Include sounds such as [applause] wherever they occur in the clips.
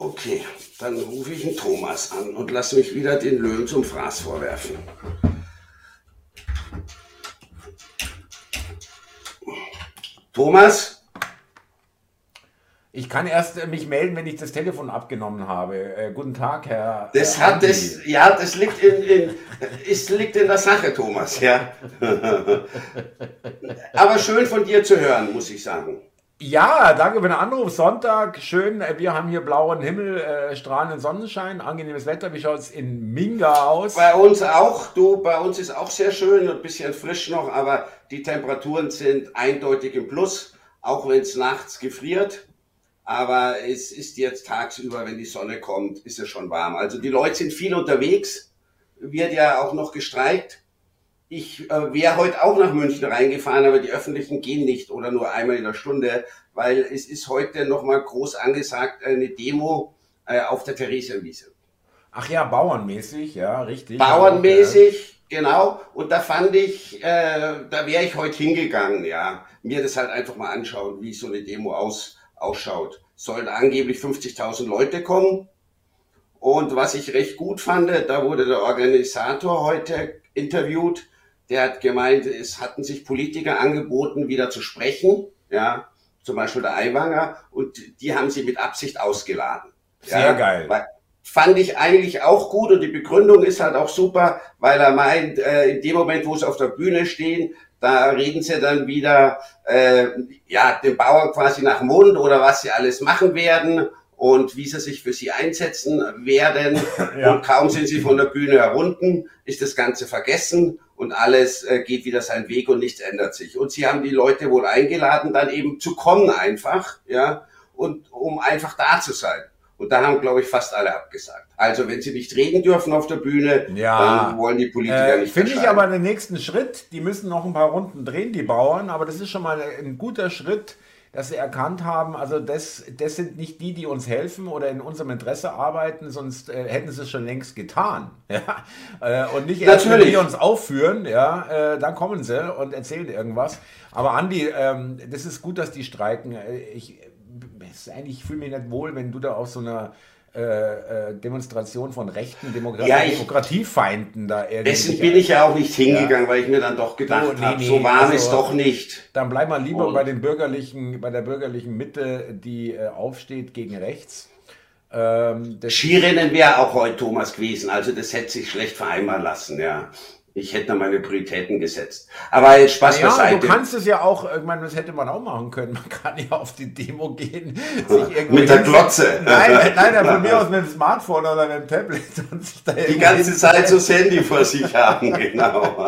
Okay, dann rufe ich den Thomas an und lass mich wieder den Löwen zum Fraß vorwerfen. Thomas? Ich kann erst mich melden, wenn ich das Telefon abgenommen habe. Äh, guten Tag, Herr. Das hat das, ja, das liegt in, in, es liegt in der Sache, Thomas, ja. [laughs] Aber schön von dir zu hören, muss ich sagen. Ja, danke für den Anruf. Sonntag, schön. Äh, wir haben hier blauen Himmel, äh, strahlenden Sonnenschein, angenehmes Wetter. Wie schaut es in Minga aus? Bei uns auch. Du, bei uns ist auch sehr schön und ein bisschen frisch noch, aber die Temperaturen sind eindeutig im Plus, auch wenn es nachts gefriert. Aber es ist jetzt tagsüber, wenn die Sonne kommt, ist es schon warm. Also die Leute sind viel unterwegs, wird ja auch noch gestreikt. Ich äh, wäre heute auch nach München reingefahren, aber die Öffentlichen gehen nicht oder nur einmal in der Stunde, weil es ist heute nochmal groß angesagt, eine Demo äh, auf der Theresienwiese. Ach ja, bauernmäßig, ja, richtig. Bauernmäßig, ja. genau. Und da fand ich, äh, da wäre ich heute hingegangen, ja. Mir das halt einfach mal anschauen, wie so eine Demo aus ausschaut. Sollen angeblich 50.000 Leute kommen. Und was ich recht gut fand, da wurde der Organisator heute interviewt. Der hat gemeint, es hatten sich Politiker angeboten, wieder zu sprechen. Ja, zum Beispiel der Aiwanger. Und die haben sie mit Absicht ausgeladen. Sehr ja, geil. Weil, fand ich eigentlich auch gut und die Begründung ist halt auch super, weil er meint, äh, in dem Moment, wo sie auf der Bühne stehen, da reden sie dann wieder äh, ja den Bauern quasi nach Mund oder was sie alles machen werden und wie sie sich für sie einsetzen werden. [laughs] Ja. Und kaum sind sie von der Bühne herunten, ist das Ganze vergessen und alles äh, geht wieder seinen Weg und nichts ändert sich. Und sie haben die Leute wohl eingeladen, dann eben zu kommen einfach, ja, und um einfach da zu sein. Und da haben, glaube ich, fast alle abgesagt. Also wenn sie nicht reden dürfen auf der Bühne, ja. dann wollen die Politiker äh, nicht. Finde ich aber den nächsten Schritt. Die müssen noch ein paar Runden drehen, die Bauern. Aber das ist schon mal ein guter Schritt, dass sie erkannt haben, also das, das sind nicht die, die uns helfen oder in unserem Interesse arbeiten, sonst äh, hätten sie es schon längst getan. [laughs] Ja? Äh, und nicht erst, wenn wir uns aufführen, ja, äh, dann kommen sie und erzählen irgendwas. Aber Andi, ähm, das ist gut, dass die streiken. Äh, ich, eigentlich fühle mich nicht wohl, wenn du da auf so einer äh, äh, Demonstration von rechten Demokratie, ja, Demokratiefeinden da irgendwie. Deswegen bin ich ja auch nicht hingegangen, ja. weil ich mir dann doch gedacht oh, nee, habe, nee, so warm also, ist doch nicht. Dann bleib mal lieber Und? bei den bürgerlichen, bei der bürgerlichen Mitte, die äh, aufsteht gegen rechts. Ähm, Skirennen wäre auch heute Thomas gewesen, also das hätte sich schlecht vereinbaren lassen, ja ich hätte da meine Prioritäten gesetzt. Aber Spaß ja, beiseite. Du kannst es ja auch, ich meine, das hätte man auch machen können. Man kann ja auf die Demo gehen, [laughs] sich mit der Glotze. Nein, nein, von [laughs] mir aus mit dem Smartphone oder mit dem Tablet [laughs] Die ganze Zeit so das Handy vor sich haben, genau.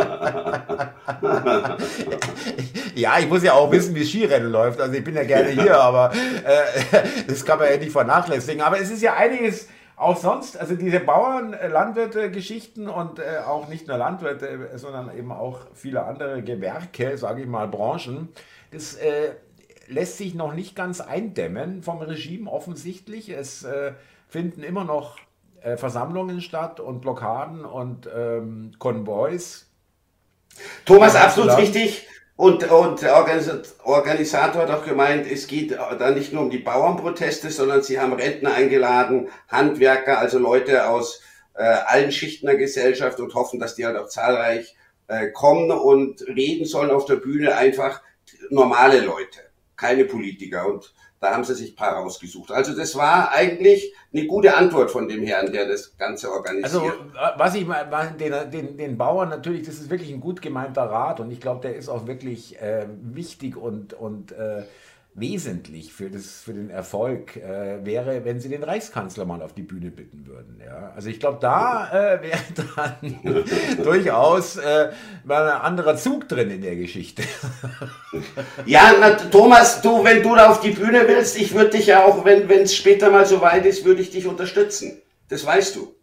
ja, ich muss ja auch wissen, wie Skirennen läuft. Also ich bin ja gerne hier, aber äh, das kann man ja nicht vernachlässigen. Aber es ist ja einiges auch sonst, also diese Bauern, äh, Landwirte, Geschichten und äh, auch nicht nur Landwirte, sondern eben auch viele andere Gewerke, sage ich mal, Branchen, das äh, lässt sich noch nicht ganz eindämmen vom Regime offensichtlich. Es äh, finden immer noch äh, Versammlungen statt und Blockaden und ähm, Konvois. Thomas, absolut richtig. Und, und der Organisator hat auch gemeint, es geht da nicht nur um die Bauernproteste, sondern sie haben Rentner eingeladen, Handwerker, also Leute aus äh, allen Schichten der Gesellschaft und hoffen, dass die halt auch zahlreich äh, kommen und reden sollen auf der Bühne einfach normale Leute, keine Politiker. Und da haben sie sich ein paar rausgesucht. Also das war eigentlich eine gute Antwort von dem Herrn, der das Ganze organisiert. Also was ich mal, den, den, den Bauern natürlich, das ist wirklich ein gut gemeinter Rat und ich glaube, der ist auch wirklich äh, wichtig und, und äh, wesentlich für, das, für den Erfolg äh, wäre, wenn sie den Reichskanzler mal auf die Bühne bitten würden. Ja? Also ich glaube, da äh, wäre [laughs] dann [laughs] durchaus äh, mal ein anderer Zug drin in der Geschichte. [laughs] ja, na, Thomas, du, wenn du da auf die Bühne willst, ich würde dich ja auch, wenn es später mal so weit ist, würde ich dich unterstützen. Das weißt du.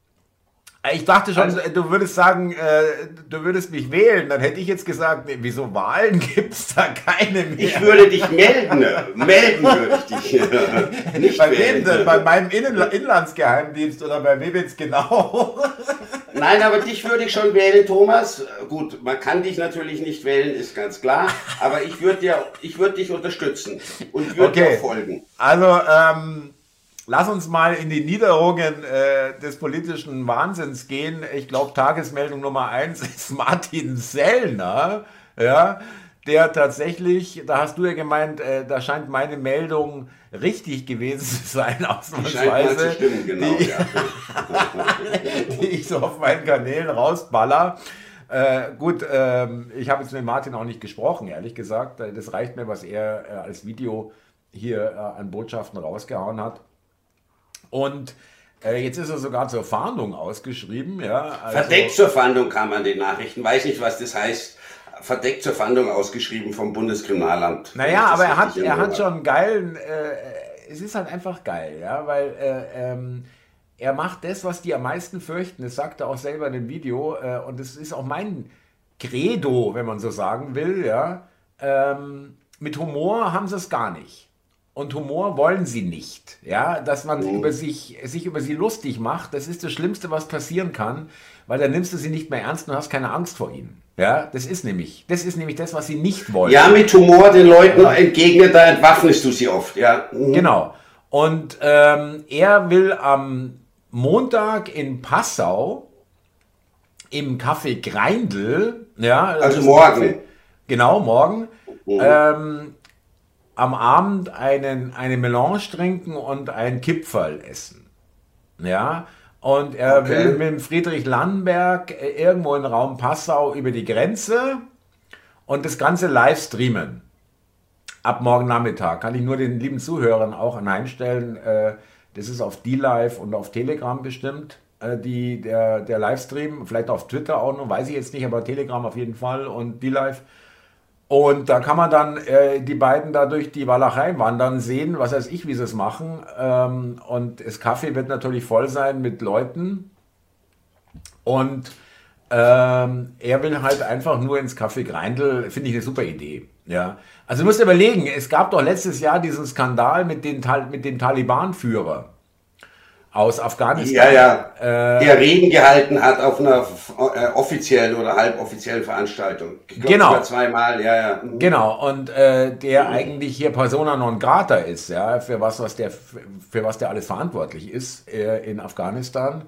Ich dachte schon, also, du würdest sagen, äh, du würdest mich wählen. Dann hätte ich jetzt gesagt, nee, wieso Wahlen [laughs] gibt es da keine mehr? Ich würde dich melden. melden würde ich dich. [laughs] Nicht bei wem denn? Bei meinem Innen Inlandsgeheimdienst oder bei wem jetzt genau? [laughs] Nein, aber dich würde ich schon wählen, Thomas. Gut, man kann dich natürlich nicht wählen, ist ganz klar. Aber ich würde dir, ich würde dich unterstützen und würde okay. dir folgen. Also, ähm, lass uns mal in die Niederungen äh, des politischen Wahnsinns gehen. Ich glaube, Tagesmeldung Nummer eins [laughs] ist Martin Sellner, ja, der tatsächlich, da hast du ja gemeint, äh, da scheint meine Meldung richtig gewesen zu sein, [laughs] ausnahmsweise, stimmen, genau, die, ja. [laughs] die ich so auf meinen Kanälen rausballer. Äh, gut, ähm, ich habe jetzt mit Martin auch nicht gesprochen, ehrlich gesagt. Das reicht mir, was er äh, als Video hier äh, an Botschaften rausgehauen hat. Und äh, jetzt ist er sogar zur Fahndung ausgeschrieben. Ja, also, Verdeckt zur Fahndung kam man den Nachrichten. Weiß nicht, was das heißt. Verdeckt zur Fahndung ausgeschrieben vom Bundeskriminalamt. Naja, aber er hat, er hat schon geilen, äh, es ist halt einfach geil, ja, weil äh, ähm, er macht das, was die am meisten fürchten. Das sagt er auch selber in dem Video. Äh, und das ist auch mein Credo, wenn man so sagen will. Ja. Ähm, mit Humor haben sie es gar nicht. Und Humor wollen sie nicht. Ja, dass man oh. über sich, sich über sie lustig macht, das ist das Schlimmste, was passieren kann, weil dann nimmst du sie nicht mehr ernst und hast keine Angst vor ihnen. Ja, das ist nämlich, das ist nämlich das, was sie nicht wollen. Ja, mit Humor den Leuten entgegnet, da entwaffnest du sie oft, ja. Mhm. Genau. Und ähm, er will am Montag in Passau im Café Greindl, ja, also morgen. Café, genau, morgen, mhm. ähm, am Abend einen, eine Melange trinken und ein Kipferl essen. Ja, und er okay. will mit Friedrich Lannberg äh, irgendwo in Raum Passau über die Grenze und das Ganze live streamen. Ab morgen Nachmittag kann ich nur den lieben Zuhörern auch aneinstellen. Äh, das ist auf D-Live und auf Telegram bestimmt. Äh, die, der, der Livestream, vielleicht auf Twitter auch noch, weiß ich jetzt nicht, aber Telegram auf jeden Fall und D-Live. Und da kann man dann äh, die beiden da durch die Walachei wandern sehen, was weiß ich, wie sie es machen. Ähm, und das Kaffee wird natürlich voll sein mit Leuten. Und ähm, er will halt einfach nur ins Café Greindl, finde ich eine super Idee. Ja. Also du musst überlegen, es gab doch letztes Jahr diesen Skandal mit, den, mit dem Taliban-Führer aus Afghanistan. Ja, ja. Äh, der Reden gehalten hat auf einer äh, offiziellen oder halboffiziellen Veranstaltung. Ich glaub, genau. zweimal, ja, ja. Mhm. Genau, und äh, der mhm. eigentlich hier Persona non grata ist, ja, für was, was der, für was der alles verantwortlich ist äh, in Afghanistan.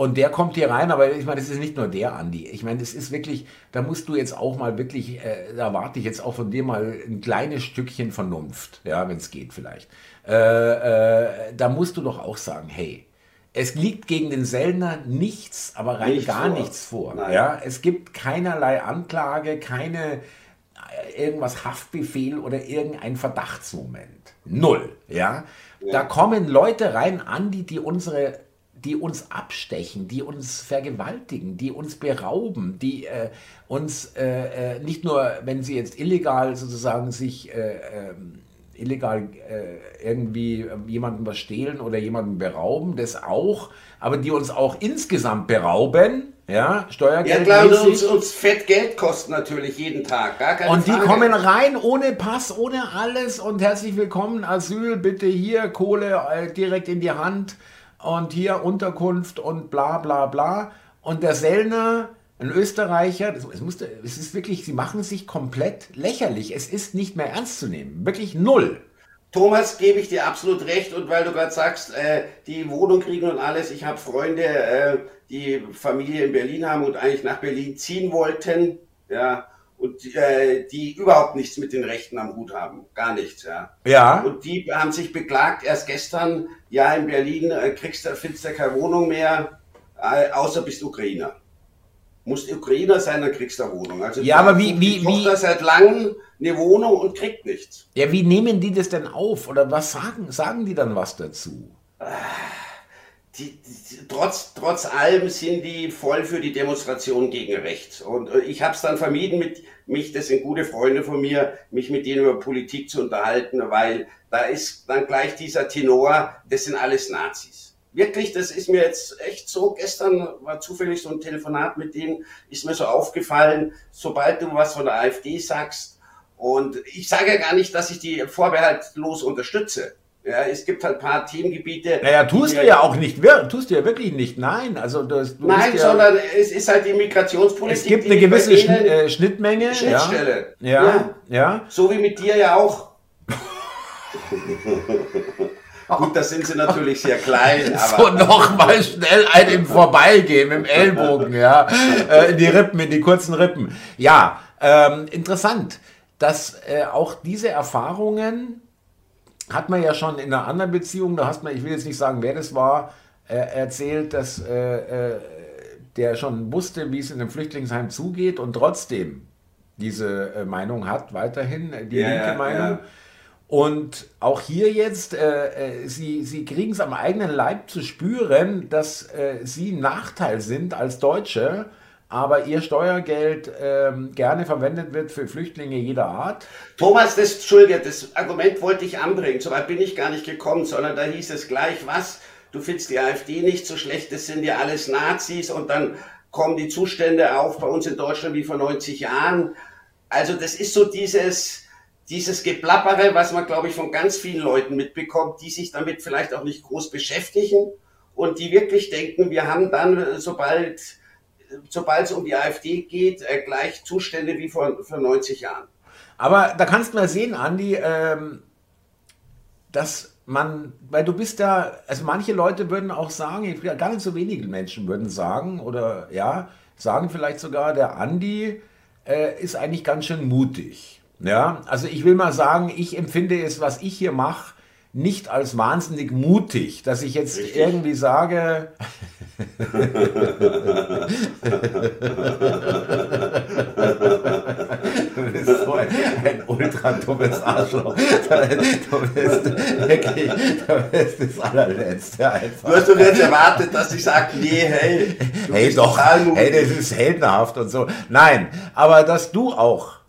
Und der kommt hier rein, aber ich meine, das ist nicht nur der, Andi. Ich meine, das ist wirklich, da musst du jetzt auch mal wirklich, äh, da warte ich jetzt auch von dir mal ein kleines Stückchen Vernunft, ja, wenn es geht vielleicht. Äh, äh, da musst du doch auch sagen, hey, es liegt gegen den Sellner nichts, aber rein Nicht gar vor. nichts vor. Ja, es gibt keinerlei Anklage, keine äh, irgendwas Haftbefehl oder irgendein Verdachtsmoment. Null. Ja? ja. Da kommen Leute rein, Andi, die unsere die uns abstechen, die uns vergewaltigen, die uns berauben, die äh, uns äh, äh nicht nur, wenn sie jetzt illegal sozusagen sich äh, ähm, illegal äh, irgendwie jemanden was stehlen oder jemanden berauben, das auch, aber die uns auch insgesamt berauben, ja, Steuergeld. Ja klar, uns, uns fett Geld kosten natürlich jeden Tag, gar keine Und die Frage. kommen rein ohne Pass, ohne alles und herzlich willkommen, Asyl, bitte hier, Kohle äh, direkt in die Hand und hier Unterkunft und bla bla bla. Und der Sellner ein Österreicher, es, musste, es ist wirklich, sie machen sich komplett lächerlich. Es ist nicht mehr ernst zu nehmen. Wirklich null. Thomas, gebe ich dir absolut recht. Und weil du gerade sagst, äh, die Wohnung kriegen und alles, ich habe Freunde, äh, die Familie in Berlin haben und eigentlich nach Berlin ziehen wollten, ja, und äh, die überhaupt nichts mit den Rechten am Hut haben. Gar nichts, ja. Ja. Und die haben sich beklagt, erst gestern, ja, in Berlin äh, kriegst du, findest du keine Wohnung mehr, äh, außer bist Ukrainer musst Ukrainer sein, dann kriegst du eine Wohnung. Also ja, aber wie, wie, wie, seit langem eine Wohnung und kriegt nichts. Ja, wie nehmen die das denn auf? Oder was sagen, sagen die dann was dazu? Die, die, trotz, trotz allem sind die voll für die Demonstration gegen Recht. Und äh, ich habe es dann vermieden, mit mich, das sind gute Freunde von mir, mich mit denen über Politik zu unterhalten, weil da ist dann gleich dieser Tenor, das sind alles Nazis wirklich, das ist mir jetzt echt so, gestern war zufällig so ein Telefonat mit denen, ist mir so aufgefallen, sobald du was von der AfD sagst, und ich sage ja gar nicht, dass ich die vorbehaltlos unterstütze. Ja, es gibt halt ein paar Themengebiete. Naja, tust du ja auch nicht, tust du ja wirklich nicht. Nein, also das, du Nein, ja, sondern es ist halt die Migrationspolitik. Es gibt eine gewisse Schn äh, Schnittmenge. Schnittstelle. Ja. ja. ja. So wie mit dir ja auch. [laughs] Gut, da sind sie natürlich sehr klein. [laughs] so nochmal schnell einen vorbeigehen mit dem Ellbogen, ja. Äh, in die Rippen, in die kurzen Rippen. Ja, ähm, interessant, dass äh, auch diese Erfahrungen hat man ja schon in einer anderen Beziehung, da hast man, ich will jetzt nicht sagen, wer das war, äh, erzählt, dass äh, äh, der schon wusste, wie es in einem Flüchtlingsheim zugeht und trotzdem diese äh, Meinung hat, weiterhin, die ja, linke Meinung. Ja. Und auch hier jetzt, äh, äh, Sie, Sie kriegen es am eigenen Leib zu spüren, dass äh, Sie ein Nachteil sind als Deutsche, aber Ihr Steuergeld ähm, gerne verwendet wird für Flüchtlinge jeder Art. Thomas, das, Entschuldige, das Argument wollte ich anbringen, soweit bin ich gar nicht gekommen, sondern da hieß es gleich, was, du findest die AfD nicht so schlecht, das sind ja alles Nazis und dann kommen die Zustände auf bei uns in Deutschland wie vor 90 Jahren. Also das ist so dieses, dieses Geplappere, was man, glaube ich, von ganz vielen Leuten mitbekommt, die sich damit vielleicht auch nicht groß beschäftigen und die wirklich denken, wir haben dann, sobald sobald es um die AfD geht, äh, gleich Zustände wie vor, vor 90 Jahren. Aber da kannst du mal sehen, Andi, ähm, dass man, weil du bist da, also manche Leute würden auch sagen, gar nicht so wenige Menschen würden sagen, oder ja, sagen vielleicht sogar, der Andi äh, ist eigentlich ganz schön mutig. Ja, also ich will mal sagen, ich empfinde es, was ich hier mache, nicht als wahnsinnig mutig, dass ich jetzt Richtig. irgendwie sage, du bist so ein, ein ultra dummes Arschloch. Du bist wirklich, du bist das allerletzte einfach. Du hast doch jetzt erwartet, dass ich sage, nee, hey. Hey doch, hey, das ist heldenhaft und so. Nein, aber dass du auch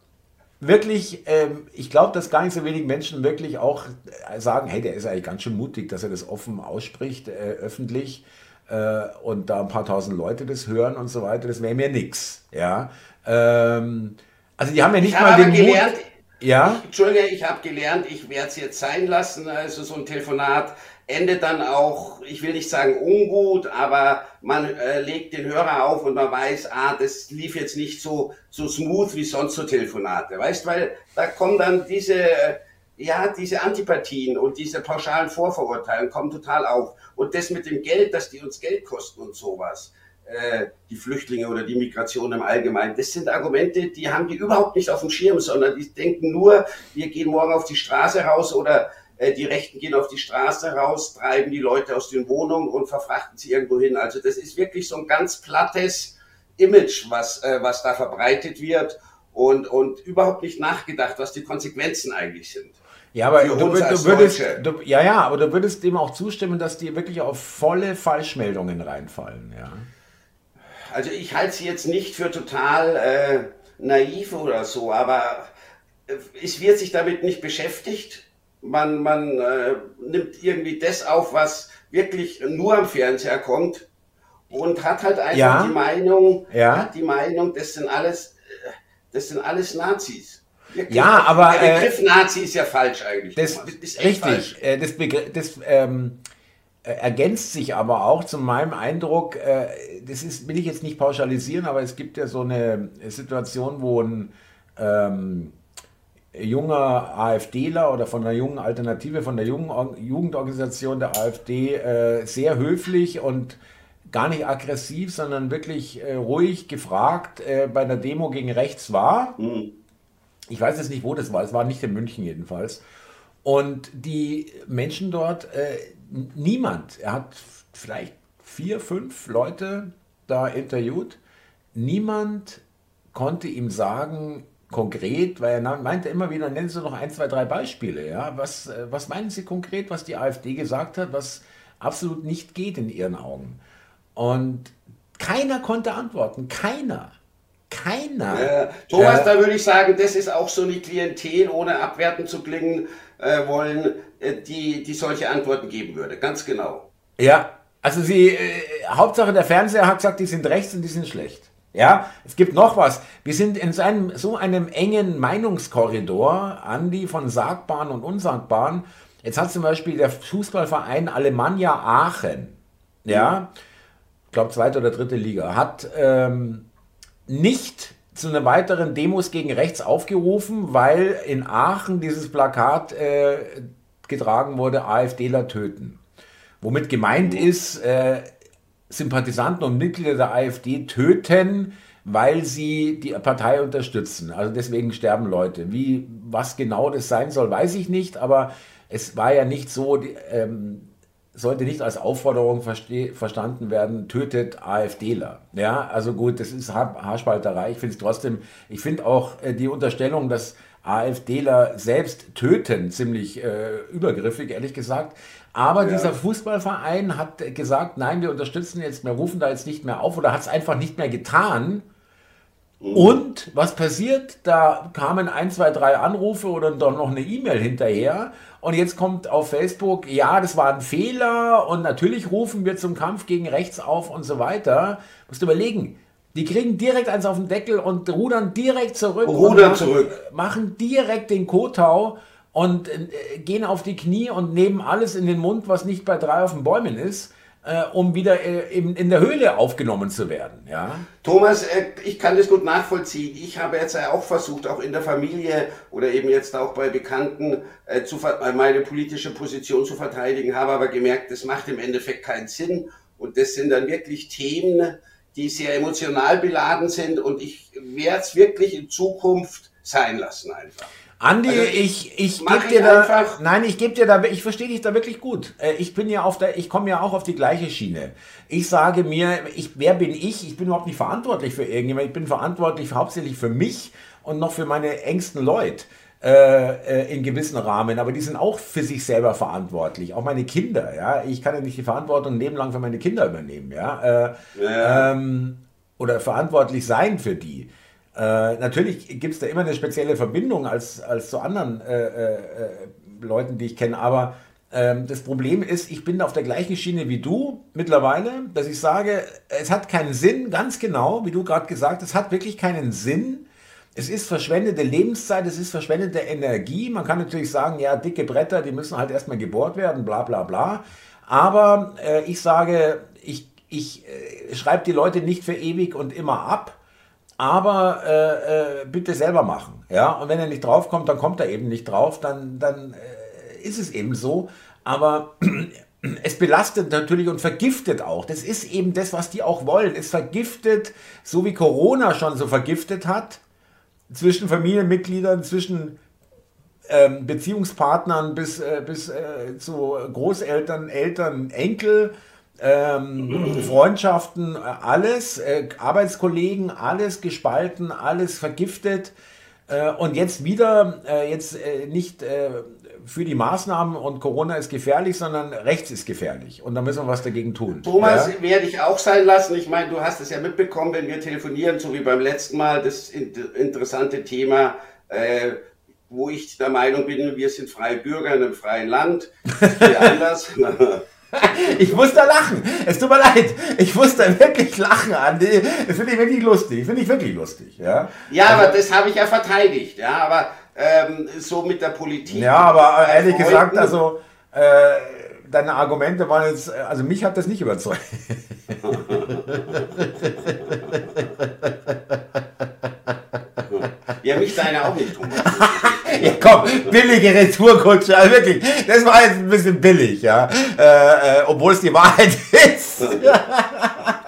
wirklich, ähm, ich glaube, dass gar nicht so wenig Menschen wirklich auch äh, sagen, hey, der ist eigentlich ganz schön mutig, dass er das offen ausspricht, äh, öffentlich äh, und da ein paar tausend Leute das hören und so weiter, das wäre mir nix. Ja? Ähm, also die haben ja nicht ich mal den gelernt, Mut. Ja? Ich, Entschuldige, ich habe gelernt, ich werde es jetzt sein lassen, also so ein Telefonat endet dann auch, ich will nicht sagen ungut, aber man äh, legt den Hörer auf und man weiß, ah, das lief jetzt nicht so, so smooth wie sonst so Telefonate, weißt, weil da kommen dann diese, äh, ja, diese Antipathien und diese pauschalen Vorverurteilungen kommen total auf. Und das mit dem Geld, dass die uns Geld kosten und sowas, äh, die Flüchtlinge oder die Migration im Allgemeinen, das sind Argumente, die haben die überhaupt nicht auf dem Schirm, sondern die denken nur, wir gehen morgen auf die Straße raus oder die Rechten gehen auf die Straße raus, treiben die Leute aus den Wohnungen und verfrachten sie irgendwo hin. Also das ist wirklich so ein ganz plattes Image, was, äh, was da verbreitet wird und, und überhaupt nicht nachgedacht, was die Konsequenzen eigentlich sind. Ja, aber du, du, würdest, du, ja, ja, aber du würdest dem auch zustimmen, dass die wirklich auf volle Falschmeldungen reinfallen, ja. Also ich halte sie jetzt nicht für total äh, naiv oder so, aber äh, es wird sich damit nicht beschäftigt man, man äh, nimmt irgendwie das auf, was wirklich nur am Fernseher kommt und hat halt einfach ja. die Meinung, ja. hat die Meinung, das sind alles, äh, das sind alles Nazis. Wirklich. Ja, aber der Begriff äh, Nazi ist ja falsch eigentlich. Das, ist richtig. Falsch. Äh, das, Begriff, das ähm, äh, ergänzt sich aber auch zu meinem Eindruck. Äh, das ist, will ich jetzt nicht pauschalisieren, aber es gibt ja so eine Situation, wo ein ähm, junger AfDler oder von der jungen Alternative, von der jungen Jugendorganisation der AfD äh, sehr höflich und gar nicht aggressiv, sondern wirklich äh, ruhig gefragt äh, bei einer Demo gegen rechts war. Mhm. Ich weiß jetzt nicht, wo das war. Es war nicht in München jedenfalls. Und die Menschen dort, äh, niemand, er hat vielleicht vier, fünf Leute da interviewt, niemand konnte ihm sagen, konkret, weil er meinte immer wieder, nennen Sie noch ein, zwei, drei Beispiele. Ja? Was, äh, was meinen Sie konkret, was die AfD gesagt hat, was absolut nicht geht in Ihren Augen? Und keiner konnte antworten, keiner. Keiner. Äh, Thomas, äh, da würde ich sagen, das ist auch so eine Klientel, ohne abwertend zu klingen äh, wollen, äh, die, die solche Antworten geben würde. Ganz genau. Ja, also sie, äh, Hauptsache der Fernseher hat gesagt, die sind rechts und die sind schlecht. Ja, es gibt noch was. Wir sind in so einem, so einem engen Meinungskorridor, Andi, von Sagbaren und Unsagbaren. Jetzt hat zum Beispiel der Fußballverein Alemannia Aachen, ja, ich glaube zweite oder dritte Liga, hat ähm, nicht zu einer weiteren Demos gegen rechts aufgerufen, weil in Aachen dieses Plakat äh, getragen wurde, AfDler töten. Womit gemeint ist, äh, Sympathisanten und Mitglieder der AfD töten, weil sie die Partei unterstützen. Also deswegen sterben Leute. Wie, was genau das sein soll, weiß ich nicht, aber es war ja nicht so, ähm, sollte nicht als Aufforderung verstanden werden, tötet AfDler. Ja, also gut, das ist Haarspalterei. Ich finde es trotzdem, ich finde auch äh, die Unterstellung, dass AfDler selbst töten, ziemlich äh, übergriffig, ehrlich gesagt. Aber ja. dieser Fußballverein hat gesagt, nein, wir unterstützen jetzt, wir rufen da jetzt nicht mehr auf oder hat es einfach nicht mehr getan. Mhm. Und was passiert? Da kamen ein, zwei, drei Anrufe oder dann noch eine E-Mail hinterher. Und jetzt kommt auf Facebook, ja, das war ein Fehler und natürlich rufen wir zum Kampf gegen rechts auf und so weiter. Musst du überlegen, die kriegen direkt eins auf den Deckel und rudern direkt zurück. Rudern zurück. Machen direkt den Kotau und äh, gehen auf die Knie und nehmen alles in den Mund, was nicht bei drei auf den Bäumen ist, äh, um wieder äh, in, in, der Höhle aufgenommen zu werden. Ja? Thomas, äh, ich kann das gut nachvollziehen. Ich habe jetzt auch versucht, auch in der Familie oder eben jetzt auch bei Bekannten, äh, zu, meine politische Position zu verteidigen, habe aber gemerkt, das macht im Endeffekt keinen Sinn. Und das sind dann wirklich Themen, die sehr emotional beladen sind und ich werde es wirklich in Zukunft sein lassen einfach. Andi, also ich, ich gebe dir da, nein, ich gebe dir da, ich verstehe dich da wirklich gut. Äh, ich bin ja auf der, ich komme ja auch auf die gleiche Schiene. Ich sage mir, ich, wer bin ich? Ich bin überhaupt nicht verantwortlich für irgendjemand. Ich bin verantwortlich hauptsächlich für mich und noch für meine engsten Leute äh, äh, in gewissen Rahmen, aber die sind auch für sich selber verantwortlich. Auch meine Kinder, ja. Ich kann ja nicht die Verantwortung nebenlang für meine Kinder übernehmen, ja. Äh, ja. Ähm, oder verantwortlich sein für die. Äh, natürlich gibt es da immer eine spezielle Verbindung als, als zu anderen äh, äh, Leuten, die ich kenne, aber ähm, das Problem ist, ich bin auf der gleichen Schiene wie du mittlerweile, dass ich sage, es hat keinen Sinn, ganz genau, wie du gerade gesagt hast, es hat wirklich keinen Sinn, es ist verschwendete Lebenszeit, es ist verschwendete Energie. Man kann natürlich sagen, ja, dicke Bretter, die müssen halt erstmal gebohrt werden, bla bla bla. Aber äh, ich sage, ich, ich äh, schreibe die Leute nicht für ewig und immer ab, aber äh, äh bitte selber machen. Ja? Und wenn er nicht draufkommt, dann kommt er eben nicht drauf, dann, dann äh, ist es eben so. Aber [clears throat] es belastet natürlich und vergiftet auch. Das ist eben das, was die auch wollen. Es vergiftet, so wie Corona schon so vergiftet hat zwischen Familienmitgliedern, zwischen ähm, Beziehungspartnern bis, äh, bis äh, zu Großeltern, Eltern, Enkel, ähm, [clears throat] Freundschaften, alles, äh, Arbeitskollegen, alles gespalten, alles vergiftet. Äh, und jetzt wieder, äh, jetzt äh, nicht für die Maßnahmen und Corona ist gefährlich, sondern rechts ist gefährlich. Und da müssen wir was dagegen tun. Thomas, ja? werde ich auch sein lassen. Ich meine, du hast es ja mitbekommen, wenn wir telefonieren, so wie beim letzten Mal, das interessante Thema, äh, wo ich der Meinung bin, wir sind freie Bürger in einem freien Land. [laughs] anders. [laughs] Ich muss da lachen. Es tut mir leid. Ich muss da wirklich lachen, Andi. Das finde ich wirklich lustig. Finde ich wirklich lustig. Ja, ja aber also das habe ich ja verteidigt. Ja, aber ähm, so mit der Politik. Ja, aber ehrlich gesagt, also äh, deine Argumente waren jetzt, äh, also mich hat das nicht überzeugt. [laughs] ja, mich deine auch nicht. [laughs] ja, komm, billige Retourkutsche, also wirklich, das war jetzt ein bisschen billig, ja, äh, äh, obwohl es die Wahrheit [laughs] ist.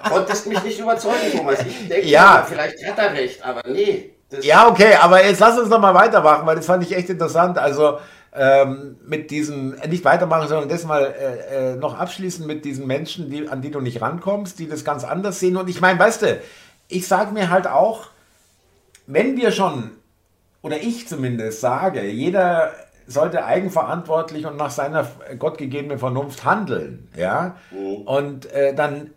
Konntest mich nicht überzeugen, Thomas. Ich denke, ja. vielleicht hat er recht, aber nee. Ja, okay, aber jetzt lass uns noch mal weitermachen, weil das fand ich echt interessant. Also ähm, mit diesen, äh, nicht weitermachen, sondern das mal äh, äh, noch abschließen mit diesen Menschen, die, an die du nicht rankommst, die das ganz anders sehen. Und ich meine, weißt du, ich sage mir halt auch, wenn wir schon, oder ich zumindest sage, jeder sollte eigenverantwortlich und nach seiner gottgegebenen Vernunft handeln, ja, mhm. und äh, dann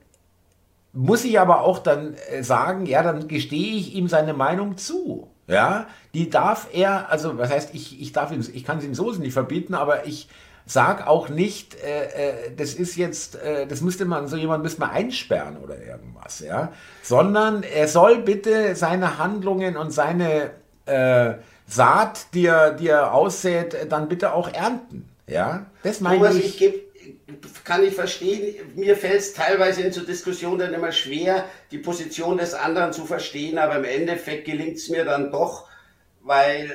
muss ich aber auch dann äh, sagen, ja, dann gestehe ich ihm seine Meinung zu. Ja, die darf er, also was heißt, ich, ich darf ihm, ich kann es ihm so nicht verbieten, aber ich sag auch nicht, äh, äh, das ist jetzt, äh, das müsste man, so jemand müsste man einsperren oder irgendwas, ja, sondern er soll bitte seine Handlungen und seine äh, Saat, die er, die er aussät, dann bitte auch ernten, ja. Das meine ich. ich kann ich verstehen. Mir fällt es teilweise in so Diskussionen dann immer schwer, die Position des anderen zu verstehen, aber im Endeffekt gelingt es mir dann doch, weil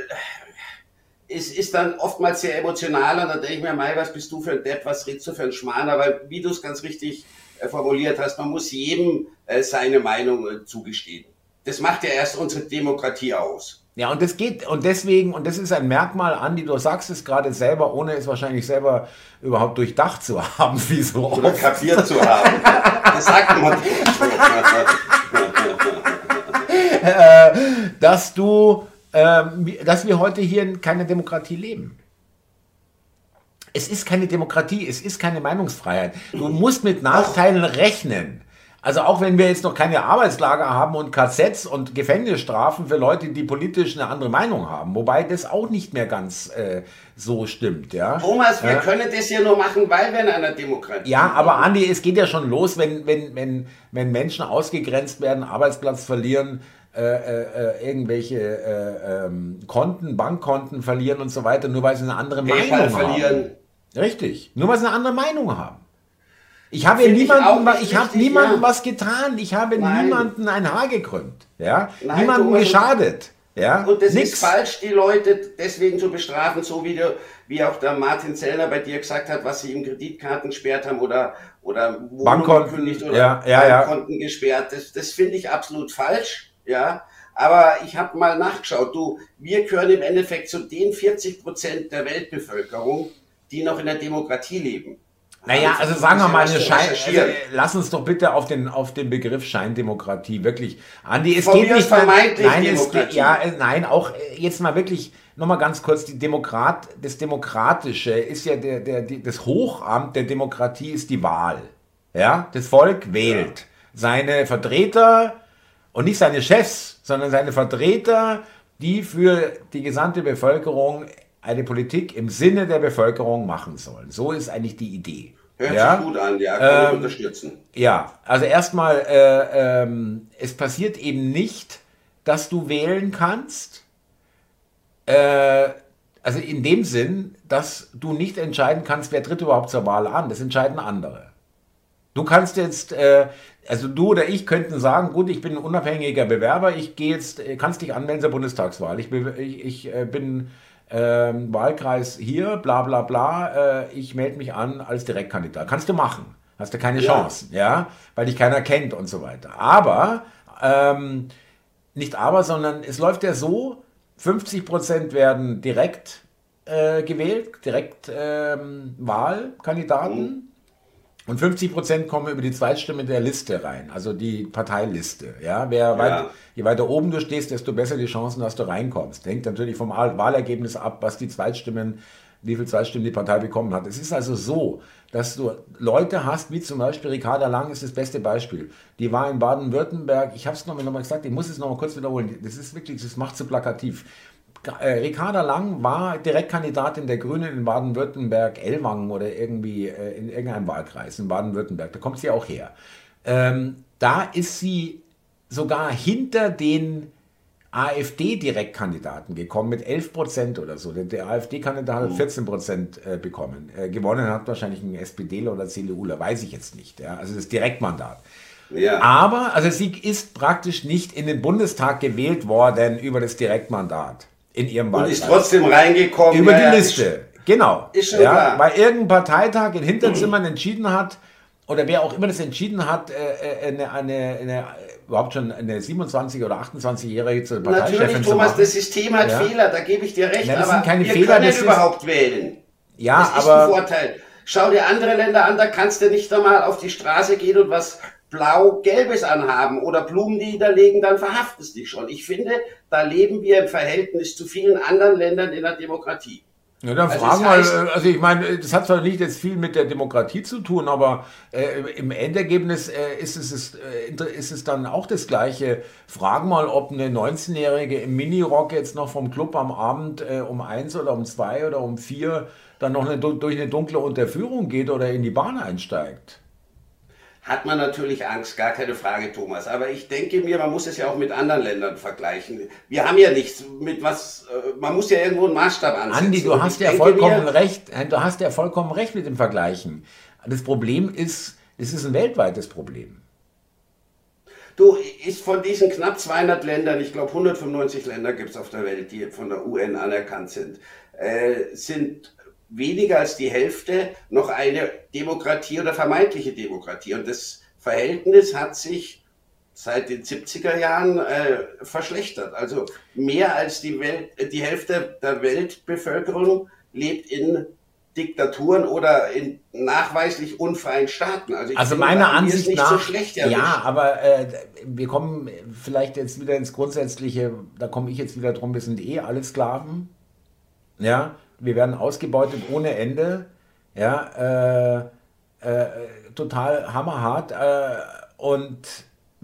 es ist dann oftmals sehr emotional und dann denke ich mir, Mai, was bist du für ein Depp, was redest du für ein Schmarrn? Aber wie du es ganz richtig äh, formuliert hast, man muss jedem äh, seine Meinung äh, zugestehen. Das macht ja erst unsere Demokratie aus. Ja, und das geht, und deswegen, und das ist ein Merkmal, Andi, du sagst es gerade selber, ohne es wahrscheinlich selber überhaupt durchdacht zu [laughs] haben, wie so Oder kapiert zu haben. Das sagt man äh, dass du, äh, dass wir heute hier in keine Demokratie leben. Es ist keine Demokratie, es ist keine Meinungsfreiheit. Du musst mit Nachteilen rechnen. Also auch wenn wir jetzt noch keine Arbeitslager haben und KZs und Gefängnisstrafen für Leute, die politisch eine andere Meinung haben, wobei das auch nicht mehr ganz äh, so stimmt, ja. Thomas, wir äh, können das ja nur machen, weil wir in einer Demokratie Ja, aber Andi, es geht ja schon los, wenn, wenn, wenn, wenn Menschen ausgegrenzt werden, Arbeitsplatz verlieren, äh, äh, äh irgendwelche äh, ähm, Konten, Bankkonten verlieren und so weiter, nur weil sie eine andere Meinung haben. verlieren. Richtig, nur weil sie eine andere Meinung haben. Ich habe niemanden, ich, ich habe niemandem ja. was getan. Ich habe Nein. niemanden ein Haar gekrümmt. Ja? Nein, niemandem geschadet. Ja? Und das Nix. ist falsch, die Leute deswegen zu bestrafen, so wie, der, wie auch der Martin Zellner bei dir gesagt hat, was sie ihm Kreditkarten gesperrt haben oder, oder Bankkonten gekündigt oder ja, ja, Bankkonten ja. gesperrt. Das, das finde ich absolut falsch. Ja, aber ich habe mal nachgeschaut. Du, wir gehören im Endeffekt zu den 40 Prozent der Weltbevölkerung, die noch in der Demokratie leben. Naja, also sagen wir mal, eine Schein, also, lass uns doch bitte auf den, auf den Begriff Scheindemokratie wirklich. Andi, es Von geht nicht vermeintlich nein, Demokratie. Es, ja, äh, nein, auch äh, jetzt mal wirklich nochmal ganz kurz, die Demokrat, das Demokratische ist ja der, der, die, das Hochamt der Demokratie ist die Wahl. Ja, das Volk wählt ja. seine Vertreter und nicht seine Chefs, sondern seine Vertreter, die für die gesamte Bevölkerung eine Politik im Sinne der Bevölkerung machen sollen. So ist eigentlich die Idee. Hört ja? sich gut an, ja, kann ähm, unterstützen. Ja, also erstmal, äh, ähm, es passiert eben nicht, dass du wählen kannst. Äh, also in dem Sinn, dass du nicht entscheiden kannst, wer tritt überhaupt zur Wahl an. Das entscheiden andere. Du kannst jetzt, äh, also du oder ich könnten sagen, gut, ich bin ein unabhängiger Bewerber, ich gehe jetzt, kannst dich anmelden zur Bundestagswahl. Ich, ich, ich äh, bin ähm, Wahlkreis hier, bla bla bla, äh, ich melde mich an als Direktkandidat. Kannst du machen. Hast du keine ja. Chance, ja, weil dich keiner kennt und so weiter. Aber, ähm, nicht aber, sondern es läuft ja so, 50% werden direkt äh, gewählt, direkt ähm, Wahlkandidaten. Mhm. Und 50 Prozent kommen über die Zweitstimme der Liste rein, also die Parteiliste. Ja, wer ja. Weit, je weiter oben du stehst, desto besser die Chancen, dass du reinkommst. Hängt natürlich vom Wahlergebnis ab, was die Zweitstimmen, wie viele Zweitstimmen die Partei bekommen hat. Es ist also so, dass du Leute hast, wie zum Beispiel Ricarda Lang ist das beste Beispiel. Die war in Baden-Württemberg, ich habe es nochmal noch mal gesagt, ich muss es nochmal kurz wiederholen, das ist wirklich, das macht so plakativ. Äh, Ricarda Lang war Direktkandidatin der Grünen in Baden-Württemberg, Ellwangen oder irgendwie äh, in irgendeinem Wahlkreis in Baden-Württemberg. Da kommt sie auch her. Ähm, da ist sie sogar hinter den AfD-Direktkandidaten gekommen mit 11 Prozent oder so. Der, AfD-Kandidat hat 14 Prozent äh, bekommen. Äh, gewonnen hat wahrscheinlich ein SPDler oder CDUler, weiß ich jetzt nicht. Ja? Also das Direktmandat. Ja. Aber, also sie ist praktisch nicht in den Bundestag gewählt worden über das Direktmandat in ihrem Wahlkreis. Und ist trotzdem reingekommen. Über die Liste, genau. Ist schon ja, klar. Weil irgendein Parteitag in Hinterzimmern [clears throat] entschieden hat, oder wer auch immer das entschieden hat, äh, eine, eine, eine, überhaupt schon eine 27- oder 28-Jährige zur Parteichefin Natürlich, Thomas, das System hat ja. Fehler, da gebe ich dir recht, ja, das aber sind keine wir Fehler, können das überhaupt wählen. Ja, das ist aber, ein Vorteil. Schau dir andere Länder an, da kannst du nicht einmal auf die Straße gehen und was blau-gelbes anhaben oder Blumenlieder legen, dann verhaftest dich schon. Ich finde, da leben wir im Verhältnis zu vielen anderen Ländern in der Demokratie. Ja, dann also fragen wir, also ich meine, das hat zwar nicht jetzt viel mit der Demokratie zu tun, aber äh, im Endergebnis äh, ist, es, ist, äh, ist es dann auch das Gleiche. Frag mal, ob eine 19-Jährige im Minirock jetzt noch vom Club am Abend äh, um eins oder um zwei oder um vier dann noch eine, durch eine dunkle Unterführung geht oder in die Bahn einsteigt hat man natürlich Angst, gar keine Frage, Thomas. Aber ich denke mir, man muss es ja auch mit anderen Ländern vergleichen. Wir haben ja nichts mit was, äh, man muss ja irgendwo einen Maßstab ansetzen. Andi, du hast ja vollkommen mir, recht, du hast ja vollkommen recht mit dem Vergleichen. Das Problem ist, es ist ein weltweites Problem. Du, ist von diesen knapp 200 Ländern, ich glaube 195 Länder gibt es auf der Welt, die von der UN anerkannt sind. äh, sind weniger als die Hälfte noch eine Demokratie oder vermeintliche Demokratie. Und das Verhältnis hat sich seit den 70er Jahren äh, verschlechtert. Also mehr als die, Welt, die Hälfte der Weltbevölkerung lebt in Diktaturen oder in nachweislich unfreien Staaten. Also, also meiner Ansicht nach, so schlecht ja, aber äh, wir kommen vielleicht jetzt wieder ins Grundsätzliche, da komme ich jetzt wieder drum, wir sind eh alle Sklaven, ja, wir werden ausgebeutet ohne Ende, ja, äh, äh, total hammerhart äh, und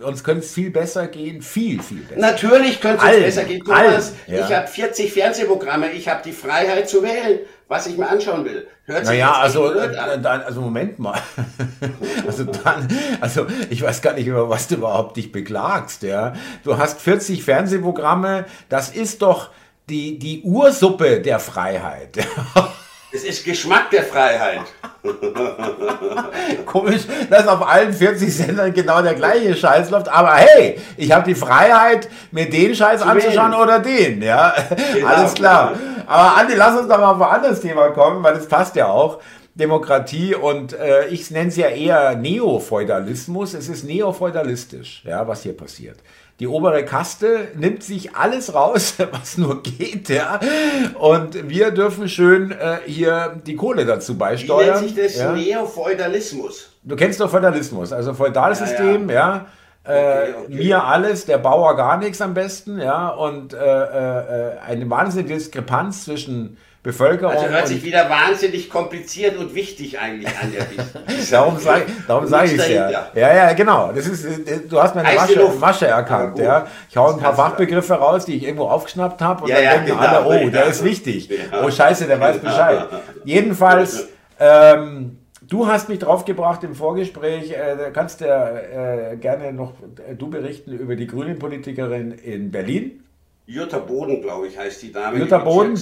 uns könnte es viel besser gehen, viel, viel besser. Natürlich könnte es besser gehen. Thomas, ja. ich habe 40 Fernsehprogramme, ich habe die Freiheit zu wählen, was ich mir anschauen will. Hört sich naja, also, äh, dann, also Moment mal. [laughs] also dann, also ich weiß gar nicht, über was du überhaupt dich beklagst. Ja? Du hast 40 Fernsehprogramme, das ist doch die, die Ursuppe der Freiheit. [laughs] Es ist Geschmack der Freiheit. [laughs] Komisch, dass auf allen 40 Sendern genau der gleiche Scheiß läuft. Aber hey, ich habe die Freiheit, mir den Scheiß Zu anzuschauen wählen. oder den. Ja, [laughs] genau, alles klar. Genau. Aber Andi, lass uns doch mal auf ein anderes Thema kommen, weil das passt ja auch. Demokratie und äh, ich nenne es ja eher Neofeudalismus. Es ist neofeudalistisch, ja, was hier passiert. Die obere Kaste nimmt sich alles raus, [laughs] was nur geht, ja. Und wir dürfen schön äh, hier die Kohle dazu beisteuern. Wie nennt sich das ja? Neofeudalismus? Du kennst doch Feudalismus, also Feudalsystem, ja. ja. ja. Äh, okay, okay. Mir alles, der Bauer gar nichts am besten, ja. Und äh, äh, eine wahnsinnige Diskrepanz zwischen Bevölkerung. Also hört sich wieder wahnsinnig kompliziert und wichtig eigentlich an, Darum [laughs] sage darum sag ich es ja. Ja, ja, genau. Das ist, du hast meine Masche, Masche erkannt. Ja, Ich hau ein paar Fachbegriffe raus, die ich irgendwo aufgeschnappt habe und ja, dann ja, denken genau, alle, oh, der ist wichtig. Ja. Oh, scheiße, der weiß Bescheid. Jedenfalls, ähm, du hast mich draufgebracht im Vorgespräch, äh, kannst du äh, gerne noch äh, du berichten über die grünen Politikerin in Berlin. Jutta Boden, glaube ich, heißt die Dame. Jutta Boden, äh,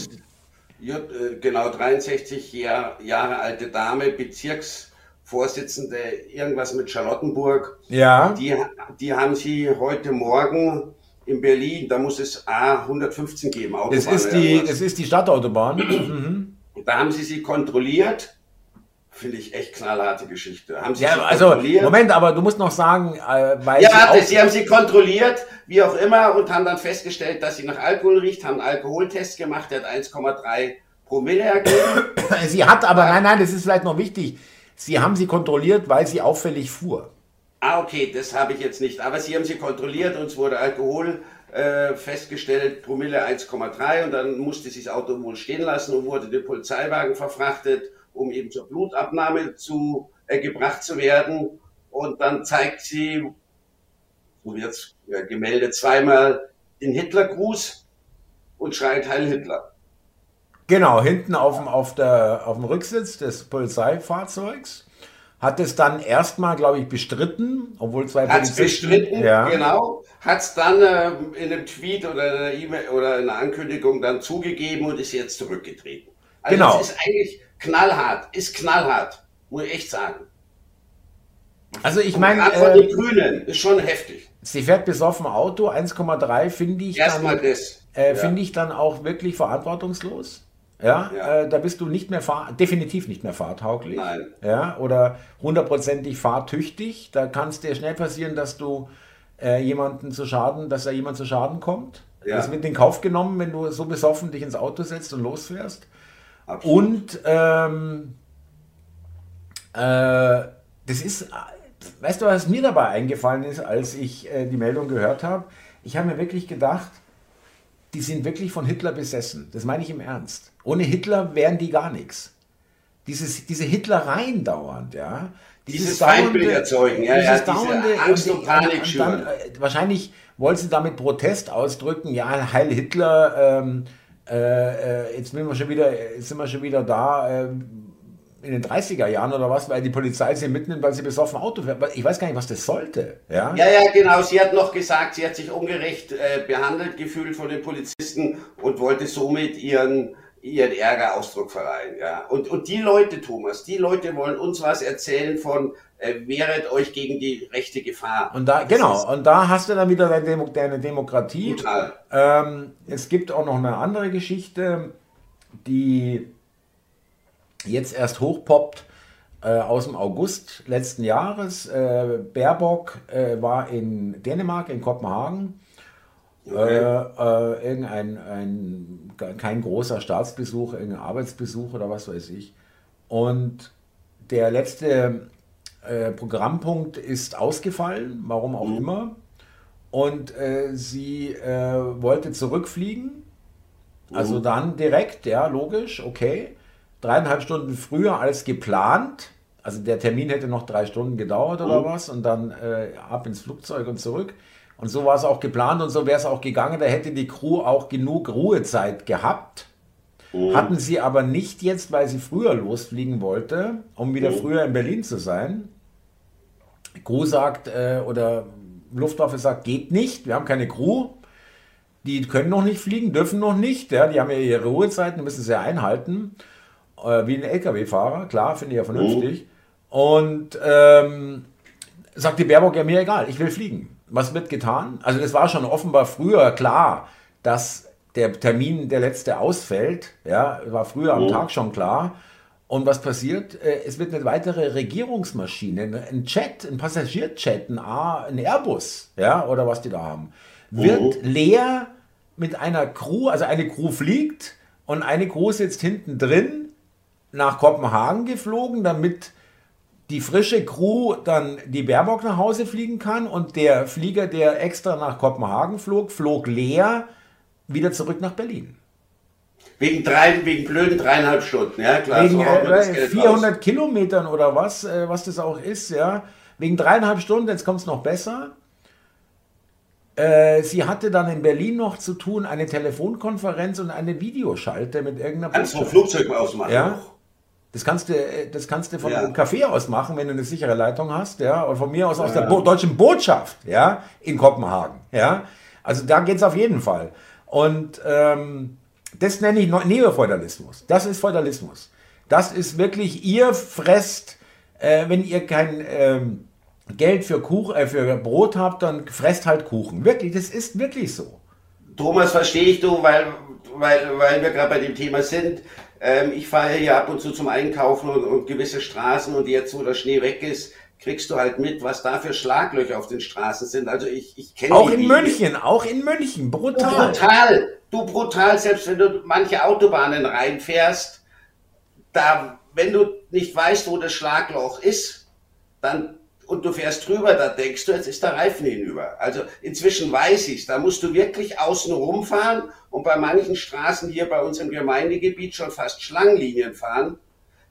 genau 63 Jahr, Jahre alte Dame, Bezirksvorsitzende, irgendwas mit Charlottenburg. Ja. Die, die haben sie heute Morgen in Berlin, da muss es A115 geben. Autobahn das, ist die, das ist die Stadtautobahn. [clears throat] mhm. Da haben sie sie kontrolliert Finde ich echt knallharte Geschichte. Haben Sie ja, also Moment, aber du musst noch sagen, äh, weil ja, warte, Sie haben sie kontrolliert, wie auch immer, und haben dann festgestellt, dass sie nach Alkohol riecht, haben einen Alkoholtest gemacht, der hat 1,3 Promille ergeben. [coughs] sie hat aber, nein, nein, das ist vielleicht noch wichtig. Sie haben sie kontrolliert, weil sie auffällig fuhr. Ah, okay, das habe ich jetzt nicht. Aber Sie haben sie kontrolliert, uns wurde Alkohol äh, festgestellt, Promille 1,3 und dann musste sie das Auto wohl stehen lassen und wurde der Polizeiwagen verfrachtet um eben zur Blutabnahme zu, äh, gebracht zu werden. Und dann zeigt sie, so wird ja, gemeldet, zweimal den Hitlergruß und schreit Heil Hitler. Genau, hinten auf dem, auf, der, auf dem Rücksitz des Polizeifahrzeugs. Hat es dann erstmal, glaube ich, bestritten, obwohl zwei Hat's Polizisten... bestritten, ja. genau. Hat es dann äh, in einem Tweet oder in einer E-Mail oder in einer Ankündigung dann zugegeben und ist jetzt zurückgetreten. Also genau. es ist eigentlich knallhart, ist knallhart, muss ich echt sagen. Also ich meine, von äh, den Grünen ist schon heftig. Sie fährt besoffen Auto, 1,3 finde ich. Erstmal das. Äh, ja. Finde ich dann auch wirklich verantwortungslos. Ja, ja. Äh, da bist du nicht mehr fahr definitiv nicht mehr fahrtauglich. Nein. Ja, oder hundertprozentig fahrtüchtig. Da kann es dir schnell passieren, dass du äh, jemanden zu Schaden, dass da jemand zu Schaden kommt. Ja. Das wird in Kauf genommen, wenn du so besoffen dich ins Auto setzt und losfährst. Absolut. Und ähm, äh, das ist, weißt du, was mir dabei eingefallen ist, als ich äh, die Meldung gehört habe? Ich habe mir wirklich gedacht, die sind wirklich von Hitler besessen. Das meine ich im Ernst. Ohne Hitler wären die gar nichts. Dieses, diese Hitlereien dauernd, ja. Dieses, dieses Feindbild erzeugen, ja, ja, dauernde, Angst und, und Panik und dann, äh, Wahrscheinlich wollen sie damit Protest ausdrücken, ja, Heil Hitler, ähm, äh, äh, jetzt, sind wir schon wieder, jetzt sind wir schon wieder da äh, in den 30er Jahren oder was, weil die Polizei sie mitnimmt, weil sie besoffen Auto fährt. Ich weiß gar nicht, was das sollte. Ja, ja, ja genau. Sie hat noch gesagt, sie hat sich ungerecht äh, behandelt gefühlt von den Polizisten und wollte somit ihren ihren Ärger Ausdruck verleihen. Ja. Und, und die Leute, Thomas, die Leute wollen uns was erzählen von, äh, wehret euch gegen die rechte Gefahr. Und da, genau, und da hast du dann wieder deine, Demo deine Demokratie. Total. Ähm, es gibt auch noch eine andere Geschichte. die jetzt erst hochpoppt äh, aus dem August letzten Jahres. Äh, Baerbock äh, war in Dänemark, in Kopenhagen. Okay. Äh, äh, irgendein ein, kein großer Staatsbesuch, irgendein Arbeitsbesuch oder was weiß ich. Und der letzte äh, Programmpunkt ist ausgefallen, warum auch mhm. immer. Und sie wollte zurückfliegen. Also mhm. dann direkt, ja, logisch, okay dreieinhalb Stunden früher als geplant. Also der Termin hätte noch drei Stunden gedauert oder mhm. was und dann äh, ab ins Flugzeug und zurück. Und so war es auch geplant und so wäre es auch gegangen. Da hätte die Crew auch genug Ruhezeit gehabt. Mhm. Hatten sie aber nicht jetzt, weil sie früher losfliegen wollte, um wieder mhm. früher in Berlin zu sein. Crew sagt, äh, oder Luftwaffe sagt, geht nicht, wir haben keine Crew. Die können noch nicht fliegen, dürfen noch nicht. Ja, die haben ja ihre Ruhezeiten, müssen sie einhalten äh, wie ein LKW-Fahrer, klar, finde ich ja vernünftig. Mhm. Und ähm, sagt die Baerbock, ja, mir egal, ich will fliegen. Was wird getan? Also das war schon offenbar früher klar, dass der Termin der letzte ausfällt. Ja, war früher am mhm. Tag schon klar. Und was passiert? Äh, es wird eine weitere Regierungsmaschine, ein Jet, ein Passagierjet, ein, A, ein Airbus, ja, oder was die da haben, wird mhm. leer mit einer Crew, also eine Crew fliegt und eine Crew sitzt hinten drin nach Kopenhagen geflogen, damit die frische Crew dann die Baerbock nach Hause fliegen kann und der Flieger, der extra nach Kopenhagen flog, flog leer wieder zurück nach Berlin. Wegen, drei, wegen blöden dreieinhalb Stunden, ja klar. Wegen so äh, 400 raus. Kilometern oder was, äh, was das auch ist, ja. Wegen dreieinhalb Stunden, jetzt kommt es noch besser. Äh, sie hatte dann in Berlin noch zu tun, eine Telefonkonferenz und eine Videoschalte mit irgendeiner Kannst du Flugzeug ausmachen? Ja. Noch. Das kannst du, äh, das kannst du von ja. einem Café aus machen, wenn du eine sichere Leitung hast, ja, und von mir aus aus ja. der Bo deutschen Botschaft, ja, in Kopenhagen, ja. Also da geht es auf jeden Fall. Und ähm, das nenne ich Neofeudalismus. Das ist Feudalismus. Das ist wirklich, ihr fresst, äh, wenn ihr kein ähm, Geld für, Kuch, äh, für Brot habt, dann fresst halt Kuchen. Wirklich, das ist wirklich so. Thomas, verstehe ich du, weil, weil, weil wir gerade bei dem Thema sind. Ähm, ich fahre hier ab und zu zum Einkaufen und, und gewisse Straßen und jetzt, wo der Schnee weg ist, kriegst du halt mit, was da für Schlaglöcher auf den Straßen sind. Also ich, ich kenne Auch in Videos. München, auch in München, brutal. Du brutal, du brutal, selbst wenn du manche Autobahnen reinfährst, da, wenn du nicht weißt, wo das Schlagloch ist, dann und du fährst drüber, da denkst du, jetzt ist der Reifen hinüber. Also inzwischen weiß ich's. Da musst du wirklich außen rumfahren und bei manchen Straßen hier bei uns im Gemeindegebiet schon fast Schlangenlinien fahren,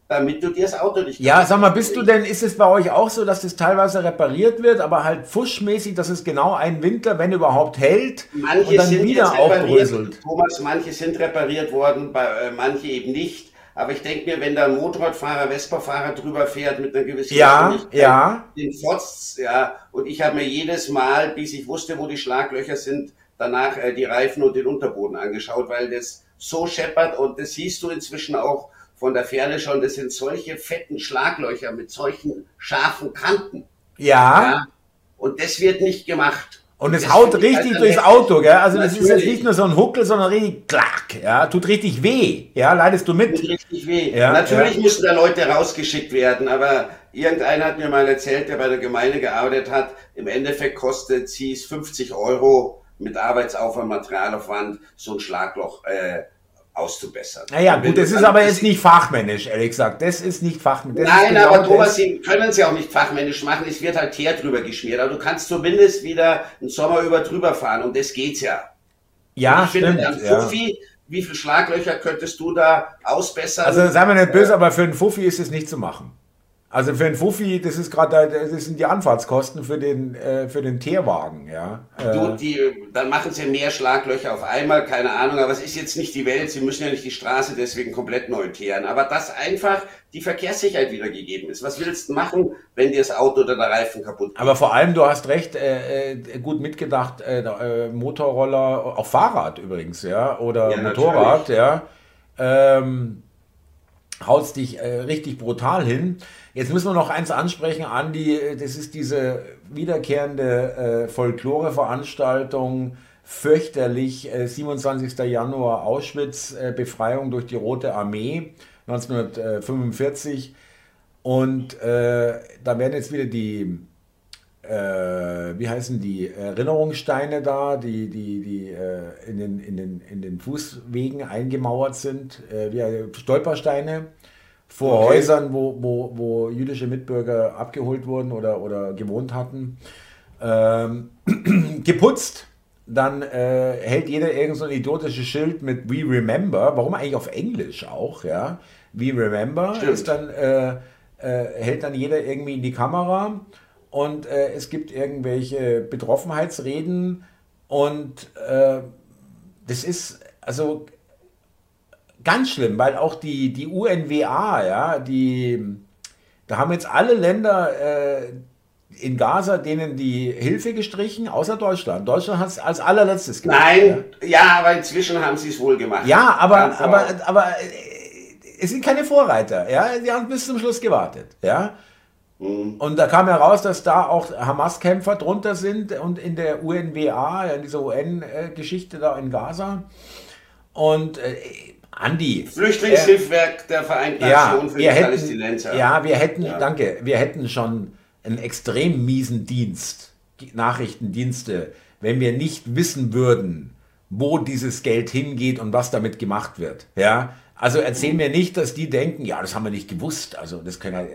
damit du dir das Auto nicht Ja, sag mal, bist du denn, ist es bei euch auch so, dass das teilweise repariert wird, aber halt fuschmäßig, dass es genau einen Winter, wenn überhaupt, hält manche und dann wieder aufbröselt? Thomas, manche sind repariert worden, bei, äh, manche eben nicht. Aber ich denke mir, wenn da ein Motorradfahrer, Vespa-Fahrer drüber fährt mit einer gewissen ja, ja. den Fotz, ja, und ich habe mir jedes Mal, bis ich wusste, wo die Schlaglöcher sind, danach äh, die Reifen und den Unterboden angeschaut, weil das so scheppert und das siehst du inzwischen auch von der Ferne schon, das sind solche fetten Schlaglöcher mit solchen scharfen Kanten. Ja. ja und das wird nicht gemacht. Und es haut richtig halt durchs Auto, gell? Also Natürlich. das ist jetzt nicht nur so ein Huckel, sondern richtig klack, ja? Tut richtig weh, ja? Leidest du mit? Tut richtig weh. Ja, Natürlich ja. mussten da Leute rausgeschickt werden, aber irgendeiner hat mir mal erzählt, der bei der Gemeinde gearbeitet hat, im Endeffekt kostet sie es 50 Euro mit Arbeitsaufwand, Materialaufwand, so ein Schlagloch äh, auszubessern. Naja, gut, das ist aber jetzt nicht fachmännisch, ehrlich gesagt. Das ist nicht fachmännisch. Nein, genau aber Thomas, Sie können es ja auch nicht fachmännisch machen. Es wird halt Teer drüber geschmiert. Aber du kannst zumindest wieder einen Sommer über drüber fahren und das geht's ja. Ja, ich stimmt. Finde, ja. Fuffi, wie viele Schlaglöcher könntest du da ausbessern? Also, sei mal nicht böse, aber für einen Fuffi ist es nicht zu machen. Also für einen Fuffi, das ist gerade, das sind die Anfahrtskosten für den, äh, für den Teerwagen, ja. Du, äh, die, dann machen sie mehr Schlaglöcher auf einmal, keine Ahnung, aber es ist jetzt nicht die Welt, sie müssen ja nicht die Straße deswegen komplett neu teeren, aber dass einfach die Verkehrssicherheit wieder gegeben ist. Was willst du machen, wenn dir das Auto oder der Reifen kaputt geht? Aber vor allem, du hast recht, äh, äh gut mitgedacht, äh, äh, Motorroller, auch Fahrrad übrigens, ja, oder ja, Motorrad, natürlich. ja. Ähm, haust dich äh, richtig brutal hin. Jetzt müssen wir noch eins ansprechen, Andi, das ist diese wiederkehrende äh, Folklore-Veranstaltung fürchterlich. Äh, 27. Januar Auschwitz, äh, Befreiung durch die Rote Armee 1945. Und äh, da werden jetzt wieder die, äh, wie heißen die, Erinnerungssteine da, die, die, die äh, in, den, in, den, in den Fußwegen eingemauert sind, äh, wie Stolpersteine vor okay. Häusern, wo, wo, wo jüdische Mitbürger abgeholt wurden oder, oder gewohnt hatten, ähm, [clears throat] geputzt. Dann äh, hält jeder irgend so ein idiotisches Schild mit We Remember. Warum eigentlich auf Englisch auch, ja? We Remember Stimmt. ist dann, äh, äh, hält dann jeder irgendwie in die Kamera und äh, es gibt irgendwelche Betroffenheitsreden und äh, das ist also ganz schlimm, weil auch die, die UNWA, ja, die, da haben jetzt alle Länder äh, in Gaza denen die Hilfe gestrichen, außer Deutschland. Deutschland hat es als allerletztes gemacht. Nein, ja. ja, aber inzwischen haben sie es wohl gemacht. Ja, aber, aber, aber äh, es sind keine Vorreiter. Ja, sie haben bis zum Schluss gewartet. Ja. Mhm. Und da kam heraus, dass da auch Hamas-Kämpfer drunter sind und in der UNWA, in dieser UN-Geschichte da in Gaza. Und äh, Andi. Flüchtlingshilfswerk äh, der Vereinten Nationen für die hätten, Palästinenser. Ja, wir hätten, ja. danke, wir hätten schon einen extrem miesen Dienst, Nachrichtendienste, wenn wir nicht wissen würden, wo dieses Geld hingeht und was damit gemacht wird. Ja, also erzähl mir nicht, dass die denken, ja, das haben wir nicht gewusst. Also das können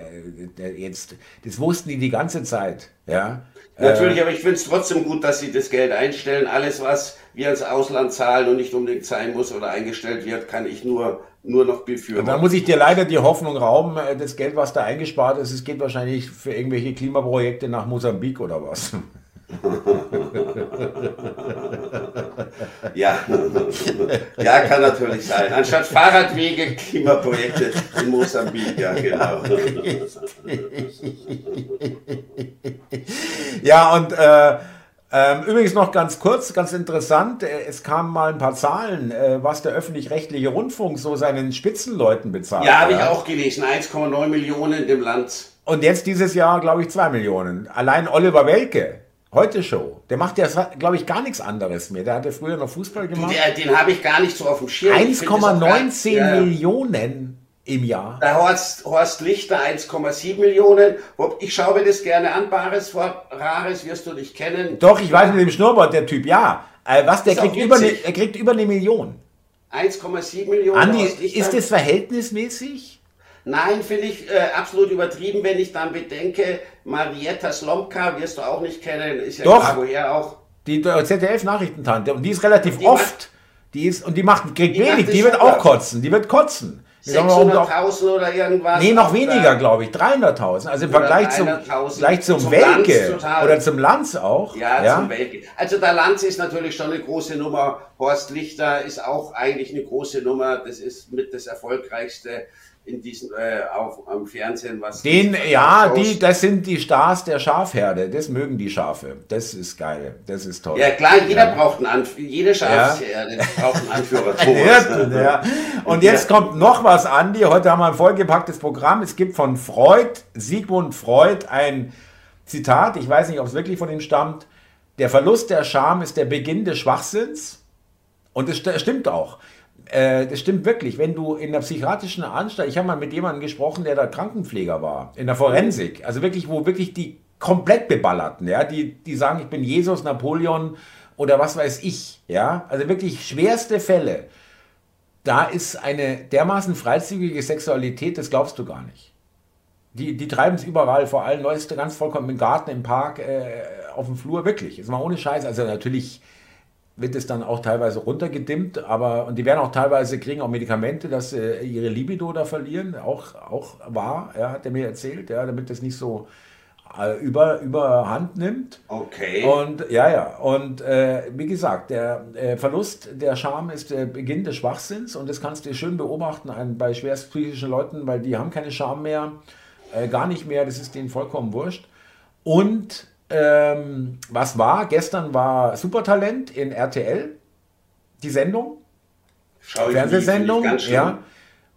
äh, jetzt, das wussten die die ganze Zeit. Ja. Natürlich, äh, aber ich finde es trotzdem gut, dass sie das Geld einstellen. Alles, was wir als Ausland zahlen und nicht unbedingt sein muss oder eingestellt wird, kann ich nur nur noch befürworten. Da muss ich dir leider die Hoffnung rauben, äh, das Geld, was da eingespart ist, es geht wahrscheinlich für irgendwelche Klimaprojekte nach Mosambik oder was. Ja. ja, kann natürlich sein. Anstatt Fahrradwege, Klimaprojekte in Mosambik, ja, genau. ja, und äh, ähm, übrigens noch ganz kurz, ganz interessant, äh, es kamen mal ein paar Zahlen, äh, was der öffentlich-rechtliche Rundfunk so seinen Spitzenleuten bezahlt. Ja, habe ich auch gelesen, 1,9 Millionen im Land. Und jetzt dieses Jahr, glaube ich, 2 Millionen. Allein Oliver Welke, heute Show, der macht ja, glaube ich, gar nichts anderes mehr. Der hatte früher noch Fußball gemacht. Den, den habe ich gar nicht so auf dem Schirm. 1,19 ja. Millionen im Jahr. Der Horst, Horst Lichter 1,7 Millionen. Ich schaue mir das gerne an, Bares vor Rares wirst du nicht kennen. Doch, ich weiß mit dem Schnurrbart, der Typ, ja. Äh, was, der kriegt über, eine, er kriegt über eine Million. 1,7 Millionen. Andi, ist das verhältnismäßig? Nein, finde ich äh, absolut übertrieben, wenn ich dann bedenke, Marietta Slomka wirst du auch nicht kennen, ist ja Doch, woher auch. Die ZDF-Nachrichtentante und die ist relativ die oft. Macht, die ist, und die macht, kriegt die wenig, die wird auch kotzen, die wird kotzen. 600.000 oder irgendwas. Nee, noch weniger, glaube ich. 300.000. Also im Vergleich zum, gleich zum, zum Welke oder zum Lanz auch. Ja, ja, zum Welke. Also der Lanz ist natürlich schon eine große Nummer. Horst Lichter ist auch eigentlich eine große Nummer. Das ist mit das erfolgreichste in diesen äh, auf am Fernsehen was den ja die das sind die Stars der Schafherde. Das mögen die Schafe. Das ist geil. Das ist toll. Ja klar jeder ja. braucht einen Anführer jede [laughs] Schafherde ja. braucht einen Anführer ja. und jetzt kommt noch was Andi. Heute haben wir ein vollgepacktes Programm. Es gibt von Freud Sigmund Freud ein Zitat ich weiß nicht ob es wirklich von ihm stammt. Der Verlust der Scham ist der Beginn des Schwachsinns. Und es stimmt auch äh, das stimmt wirklich. Wenn du in der psychiatrischen Anstalt, ich habe mal mit jemandem gesprochen, der da Krankenpfleger war, in der Forensik, also wirklich, wo wirklich die komplett beballerten, ja, die, die sagen, ich bin Jesus, Napoleon oder was weiß ich, ja, also wirklich schwerste Fälle. Da ist eine dermaßen freizügige Sexualität, das glaubst du gar nicht. Die, die treiben es überall, vor allem Leute ganz vollkommen im Garten, im Park, äh, auf dem Flur, wirklich. Ist mal ohne Scheiß. Also natürlich wird es dann auch teilweise runtergedimmt, aber und die werden auch teilweise kriegen auch Medikamente, dass sie ihre Libido da verlieren, auch, auch wahr, ja, hat er mir erzählt, ja, damit das nicht so äh, über, überhand nimmt. Okay. Und ja, ja, und äh, wie gesagt, der äh, Verlust der Scham ist der Beginn des Schwachsinns und das kannst du schön beobachten an, bei schwerst psychischen Leuten, weil die haben keine Scham mehr, äh, gar nicht mehr, das ist denen vollkommen wurscht. Und ähm, was war? Gestern war Supertalent in RTL, die Sendung. Schau ich Fernsehsendung, nicht, ja.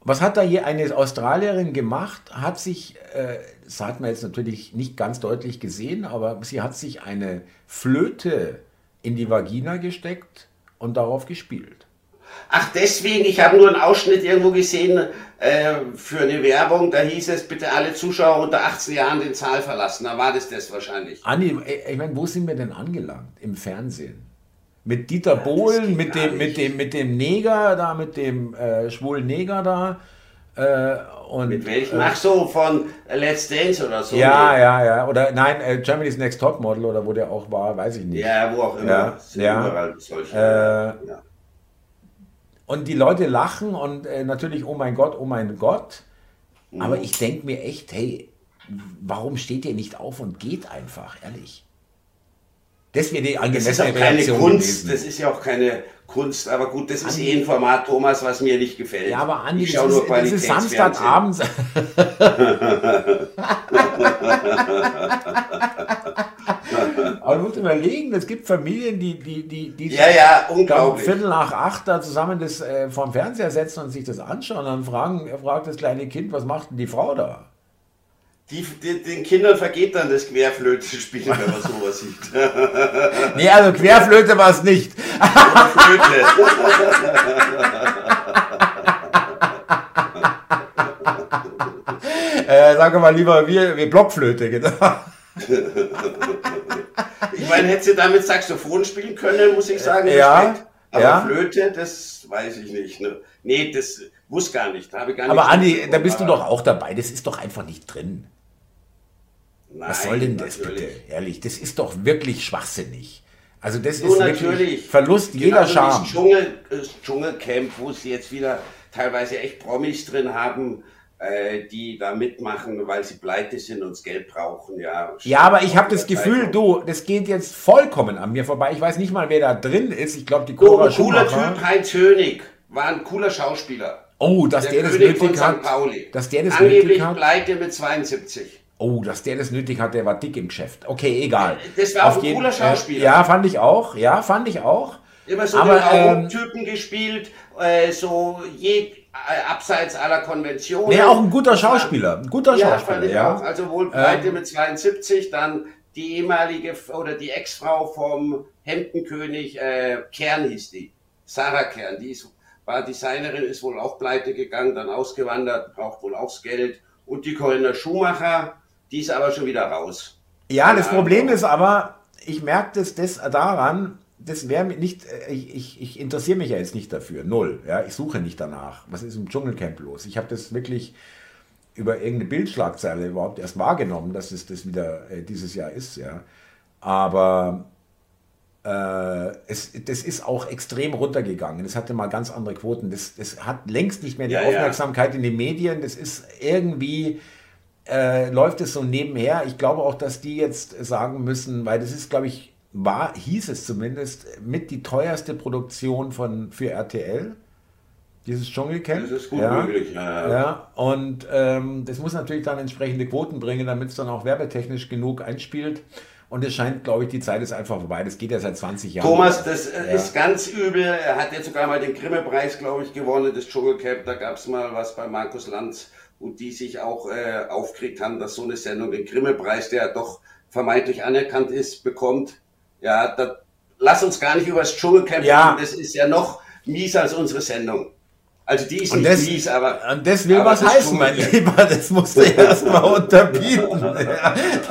Was hat da hier eine Australierin gemacht? Hat sich, äh, das hat man jetzt natürlich nicht ganz deutlich gesehen, aber sie hat sich eine Flöte in die Vagina gesteckt und darauf gespielt. Ach, deswegen, ich habe nur einen Ausschnitt irgendwo gesehen äh, für eine Werbung, da hieß es, bitte alle Zuschauer unter 18 Jahren den Saal verlassen. Da war das das wahrscheinlich. Andi, ich meine, wo sind wir denn angelangt? Im Fernsehen? Mit Dieter ja, Bohlen, mit dem, mit, dem, mit dem Neger da, mit dem äh, schwulen Neger da. Äh, und, mit welchem? Äh, Ach so, von Let's Dance oder so. Ja, ja, ja. Oder nein, äh, Germany's Next Top Model oder wo der auch war, weiß ich nicht. Ja, wo auch immer. Ja, ja. überall solche. Äh, ja. Und die Leute lachen und äh, natürlich, oh mein Gott, oh mein Gott. Mhm. Aber ich denke mir echt, hey, warum steht ihr nicht auf und geht einfach, ehrlich? Das wäre die angemessene das ist keine Reaktion Kunst, gewesen. Das ist ja auch keine Kunst, aber gut, das Andi, ist eh ein Format, Thomas, was mir nicht gefällt. Ja, aber Andi, ich das, ist, das ist Samstagabends. [laughs] [laughs] [laughs] aber du musst überlegen, es gibt Familien, die, die, die, die ja, ja, unglaublich. Viertel nach acht da zusammen das äh, vorm Fernseher setzen und sich das anschauen und dann fragen, fragt das kleine Kind, was macht denn die Frau da? Die, die, den Kindern vergeht dann das Querflöte-Spielen, wenn man sowas sieht. [laughs] nee, also Querflöte war es nicht. Flöte. [laughs] äh, sagen wir mal lieber, wir, wir Blockflöte, genau. [laughs] ich meine, hätte sie damit Saxophon spielen können, muss ich sagen. Ja. Aber ja. Flöte, das weiß ich nicht. Ne? Nee, das wusste gar nicht. Habe gar Aber Andi, da bist du doch auch dabei. Das ist doch einfach nicht drin. Nein, Was soll denn das natürlich. bitte? Ehrlich, das ist doch wirklich schwachsinnig. Also das so ist natürlich. Verlust genau jeder Charme. Dschungel, äh, Dschungelcamp, wo sie jetzt wieder teilweise echt Promis drin haben, äh, die da mitmachen, weil sie pleite sind und das Geld brauchen. Ja, ja aber ich habe das Gefühl, du, das geht jetzt vollkommen an mir vorbei. Ich weiß nicht mal, wer da drin ist. Ich glaube, die Cora oh, cooler Typ, Heinz Hönig, war ein cooler Schauspieler. Oh, dass der, der das nötig hat. Dass der das Angeblich nötig hat. pleite mit 72. Oh, dass der das nötig hat, der war dick im Geschäft. Okay, egal. Das war Auf auch ein cooler Schauspieler. Äh, ja, fand ich auch. Ja, fand ich auch. Immer so Aber, den ähm, Typen gespielt, äh, so je, abseits aller Konventionen. Nee, auch ein guter Schauspieler. Ein guter ja, Schauspieler, ja. Auch. Also wohl pleite ähm, mit 72, dann die ehemalige oder die Ex-Frau vom Hemdenkönig, äh, Kern hieß die. Sarah Kern, die ist, war Designerin, ist wohl auch pleite gegangen, dann ausgewandert, braucht wohl auch das Geld. Und die Corinna Schumacher, die ist aber schon wieder raus. Ja, das Problem ist aber, ich merke das, das daran, das wäre nicht, äh, ich, ich, ich interessiere mich ja jetzt nicht dafür, null. Ja, ich suche nicht danach. Was ist im Dschungelcamp los? Ich habe das wirklich über irgendeine Bildschlagzeile überhaupt erst wahrgenommen, dass es das wieder äh, dieses Jahr ist, ja. Aber äh, es, das ist auch extrem runtergegangen. Es hatte mal ganz andere Quoten. Das, das hat längst nicht mehr die ja, Aufmerksamkeit ja. in den Medien. Das ist irgendwie äh, läuft es so nebenher. Ich glaube auch, dass die jetzt sagen müssen, weil das ist, glaube ich, war, hieß es zumindest, mit die teuerste Produktion von, für RTL. Dieses Dschungelcamp. Das ist gut ja, möglich, ja. ja. Und ähm, das muss natürlich dann entsprechende Quoten bringen, damit es dann auch werbetechnisch genug einspielt. Und es scheint, glaube ich, die Zeit ist einfach vorbei. Das geht ja seit 20 Jahren. Thomas, das ja. ist ganz übel. Er hat jetzt sogar mal den Grimme-Preis, glaube ich, gewonnen, das Dschungelcamp. Da gab es mal was bei Markus Lanz und die sich auch äh, aufgeregt haben, dass so eine Sendung den Grimme-Preis, der doch vermeintlich anerkannt ist, bekommt. Ja, da, lass uns gar nicht über das Dschungelcamp ja. reden, das ist ja noch mieser als unsere Sendung. Also die ist und nicht das, mies, aber. Und das will was das heißen, mein Lieber. Das musst du erst mal unterbieten. [laughs]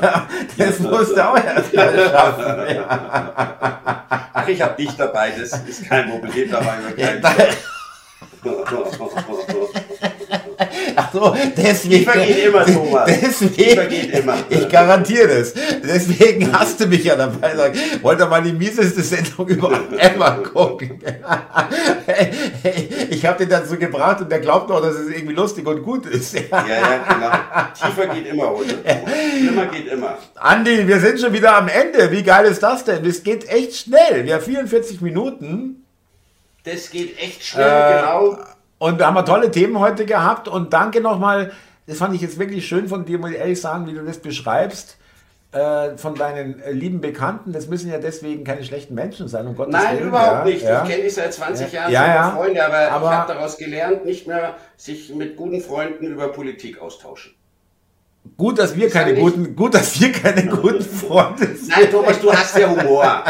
Ja, das musst du auch erst mal [laughs] schaffen. Ja. Ach, ich hab dich dabei, das ist kein Problem dabei. [laughs] Kein [laughs] Ach so, deswegen. Die vergeht immer, [laughs] Thomas. Deswegen, die vergeht immer. [laughs] Ich garantiere das. Deswegen hast du mich ja dabei. Sag, wollte mal die mieseste Sendung überhaupt ever gucken. ich habe den dazu gebracht und der glaubt noch, dass es irgendwie lustig und gut ist. ja, ja, genau. Tiefer geht immer, oder? Schlimmer geht immer. Andi, wir sind schon wieder am Ende. Wie geil ist das denn? Es geht echt schnell. Wir haben 44 Minuten. Das geht echt schnell, äh, genau. Und da haben wir tolle Themen heute gehabt. Und danke nochmal, das fand ich jetzt wirklich schön von dir, muss ich ehrlich sagen, wie du das beschreibst. Äh, von deinen äh, lieben Bekannten, das müssen ja deswegen keine schlechten Menschen sein, um Gottes Nein, Willen. überhaupt ja, nicht. Ja. Ich kenne dich seit 20 ja. Jahren ja, ja. Freunde, aber, aber, ich habe daraus gelernt, nicht mehr sich mit guten Freunden über Politik austauschen. Gut, dass wir keine guten, gut, dass wir keine guten Freunde sind. [laughs] Nein, Thomas, du hast ja Humor.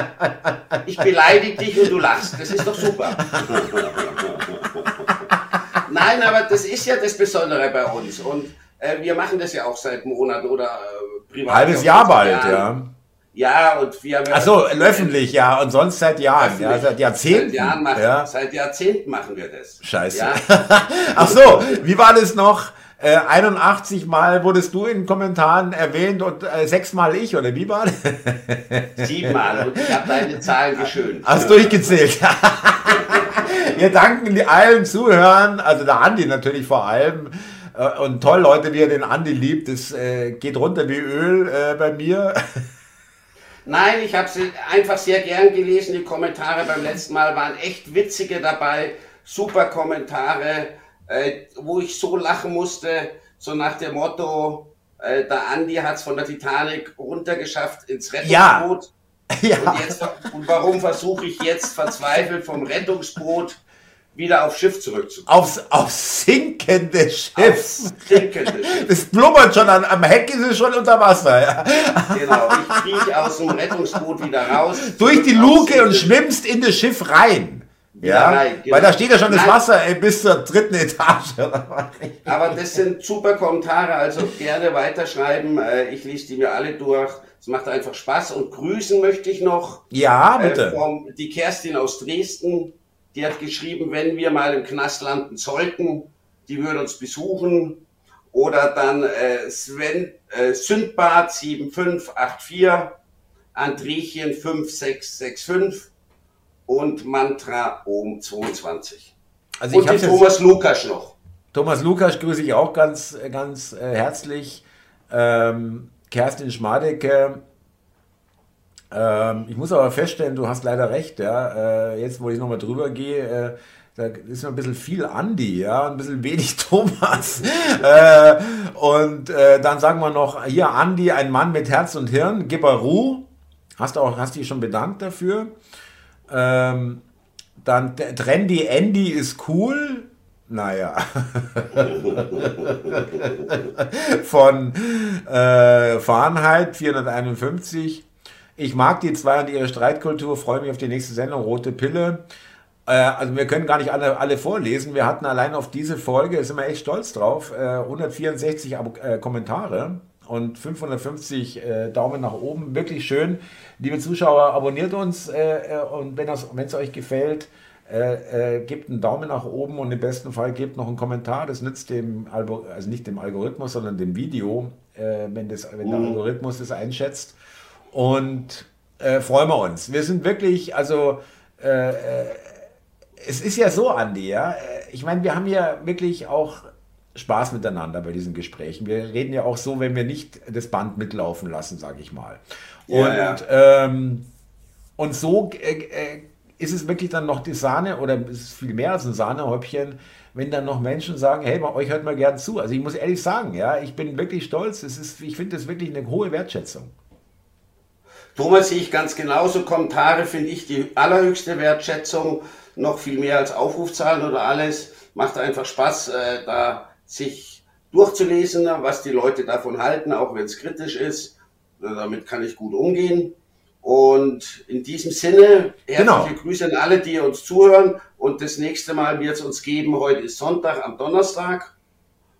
Ich beleidige dich und du lachst. Das ist doch super. [laughs] Nein, aber das ist ja das Besondere bei uns. Und äh, wir machen das ja auch seit Monaten oder äh, privat. Halbes Jahr bald, ja. Ja, und wir haben ja. Achso, öffentlich, ja, und sonst seit Jahren, ja, seit Jahrzehnten. Seit, Jahren machen, ja. seit Jahrzehnten machen wir das. Scheiße. Ja. [laughs] Ach so, wie war das noch? Äh, 81 Mal wurdest du in Kommentaren erwähnt und äh, sechs Mal ich, oder wie war das? Siebenmal und ich habe deine Zahlen geschönt. Hast durchgezählt. [laughs] Wir danken allen Zuhörern, also der Andi natürlich vor allem. Äh, und toll, Leute, wie er den Andi liebt. Das äh, geht runter wie Öl äh, bei mir. Nein, ich habe sie einfach sehr gern gelesen. Die Kommentare beim letzten Mal waren echt witzige dabei. Super Kommentare, äh, wo ich so lachen musste, so nach dem Motto, äh, der Andi hat es von der Titanic runtergeschafft ins Rettungsboot. Ja. [laughs] Ja. Und, jetzt, und warum versuche ich jetzt verzweifelt vom Rettungsboot wieder aufs Schiff zurückzukommen. Aufs, aufs sinkende Schiff. Aufs sinkende Schiff. [laughs] Das blubbert schon, an, am Heck ist es schon unter Wasser. Ja. Genau, ich kriege aus dem Rettungsboot wieder raus. Durch die Luke und schwimmst in das Schiff rein. Ja, rein, genau. weil da steht ja schon das Wasser ey, bis zur dritten Etage. [laughs] Aber das sind super Kommentare, also gerne weiterschreiben. Äh, ich lese die mir alle durch. Es macht einfach Spaß und grüßen möchte ich noch. Ja, bitte. Äh, die Kerstin aus Dresden die hat geschrieben, wenn wir mal im Knast landen sollten, die würde uns besuchen. Oder dann äh, Sven, äh, Sündbad 7584, Andriechen 5665 und Mantra Om 22. Also und ich Thomas Lukas noch. Thomas Lukas grüße ich auch ganz, ganz äh, herzlich. Ähm, Kerstin Schmadecke ähm, ich muss aber feststellen, du hast leider recht, ja. Äh, jetzt, wo ich nochmal drüber gehe, äh, da ist mir ein bisschen viel Andi, ja, ein bisschen wenig [laughs] Thomas. äh, und äh, dann sagen wir noch, hier Andi, ein Mann mit Herz und Hirn, Gibberu. Hast du auch, hast dich schon bedankt dafür. Ähm, dann Trendy Andy ist cool. Naja. [laughs] Von äh, Fahrenheit 451. Ich mag die zwei und ihre Streitkultur, freue mich auf die nächste Sendung, Rote Pille. Äh, also wir können gar nicht alle, alle vorlesen. Wir hatten allein auf diese Folge, sind wir echt stolz drauf, äh, 164 Ab äh, Kommentare und 550 äh, Daumen nach oben. Wirklich schön. Liebe Zuschauer, abonniert uns äh, äh, und wenn es euch gefällt, äh, äh, gebt einen Daumen nach oben und im besten Fall gebt noch einen Kommentar. Das nützt dem, Albo also nicht dem Algorithmus, sondern dem Video, äh, wenn, das, wenn der mhm. Algorithmus das einschätzt und freuen wir uns. Wir sind wirklich, also es ist ja so, Andi, ja. Ich meine, wir haben ja wirklich auch Spaß miteinander bei diesen Gesprächen. Wir reden ja auch so, wenn wir nicht das Band mitlaufen lassen, sage ich mal. Und, ja, ja. Ähm, und so äh, äh, ist es wirklich dann noch die Sahne oder ist es viel mehr als ein Sahnehäubchen, wenn dann noch Menschen sagen, hey, euch hört mal gern zu. Also ich muss ehrlich sagen, ja, ich bin wirklich stolz. Es ist, ich finde das wirklich eine hohe Wertschätzung. Thomas sehe ich ganz genauso. Kommentare finde ich die allerhöchste Wertschätzung, noch viel mehr als Aufrufzahlen oder alles. Macht einfach Spaß, äh, da sich durchzulesen, was die Leute davon halten, auch wenn es kritisch ist. Damit kann ich gut umgehen. Und in diesem Sinne, herzliche genau. Grüße an alle, die uns zuhören. Und das nächste Mal wird es uns geben, heute ist Sonntag, am Donnerstag.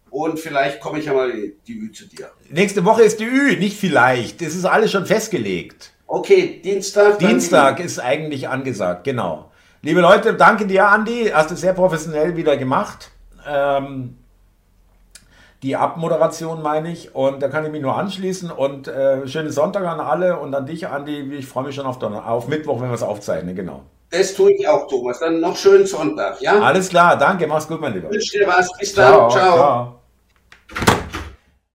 Und vielleicht komme ich ja mal die Ü zu dir. Nächste Woche ist die Ü, nicht vielleicht. Das ist alles schon festgelegt. Okay, Dienstag. Dienstag ist eigentlich angesagt, genau. Liebe Leute, danke dir, Andi. Hast du sehr professionell wieder gemacht. Ähm, die Abmoderation meine ich. Und da kann ich mich nur anschließen. Und äh, schönen Sonntag an alle und an dich, Andi. Ich freue mich schon auf, Donner auf Mittwoch, wenn wir es aufzeichnen. Genau. Das tue ich auch, Thomas. Dann noch schönen Sonntag, ja? Alles klar, danke. Mach's gut, mein Lieber. Ich wünsche dir was. Bis dann. ciao. ciao. ciao.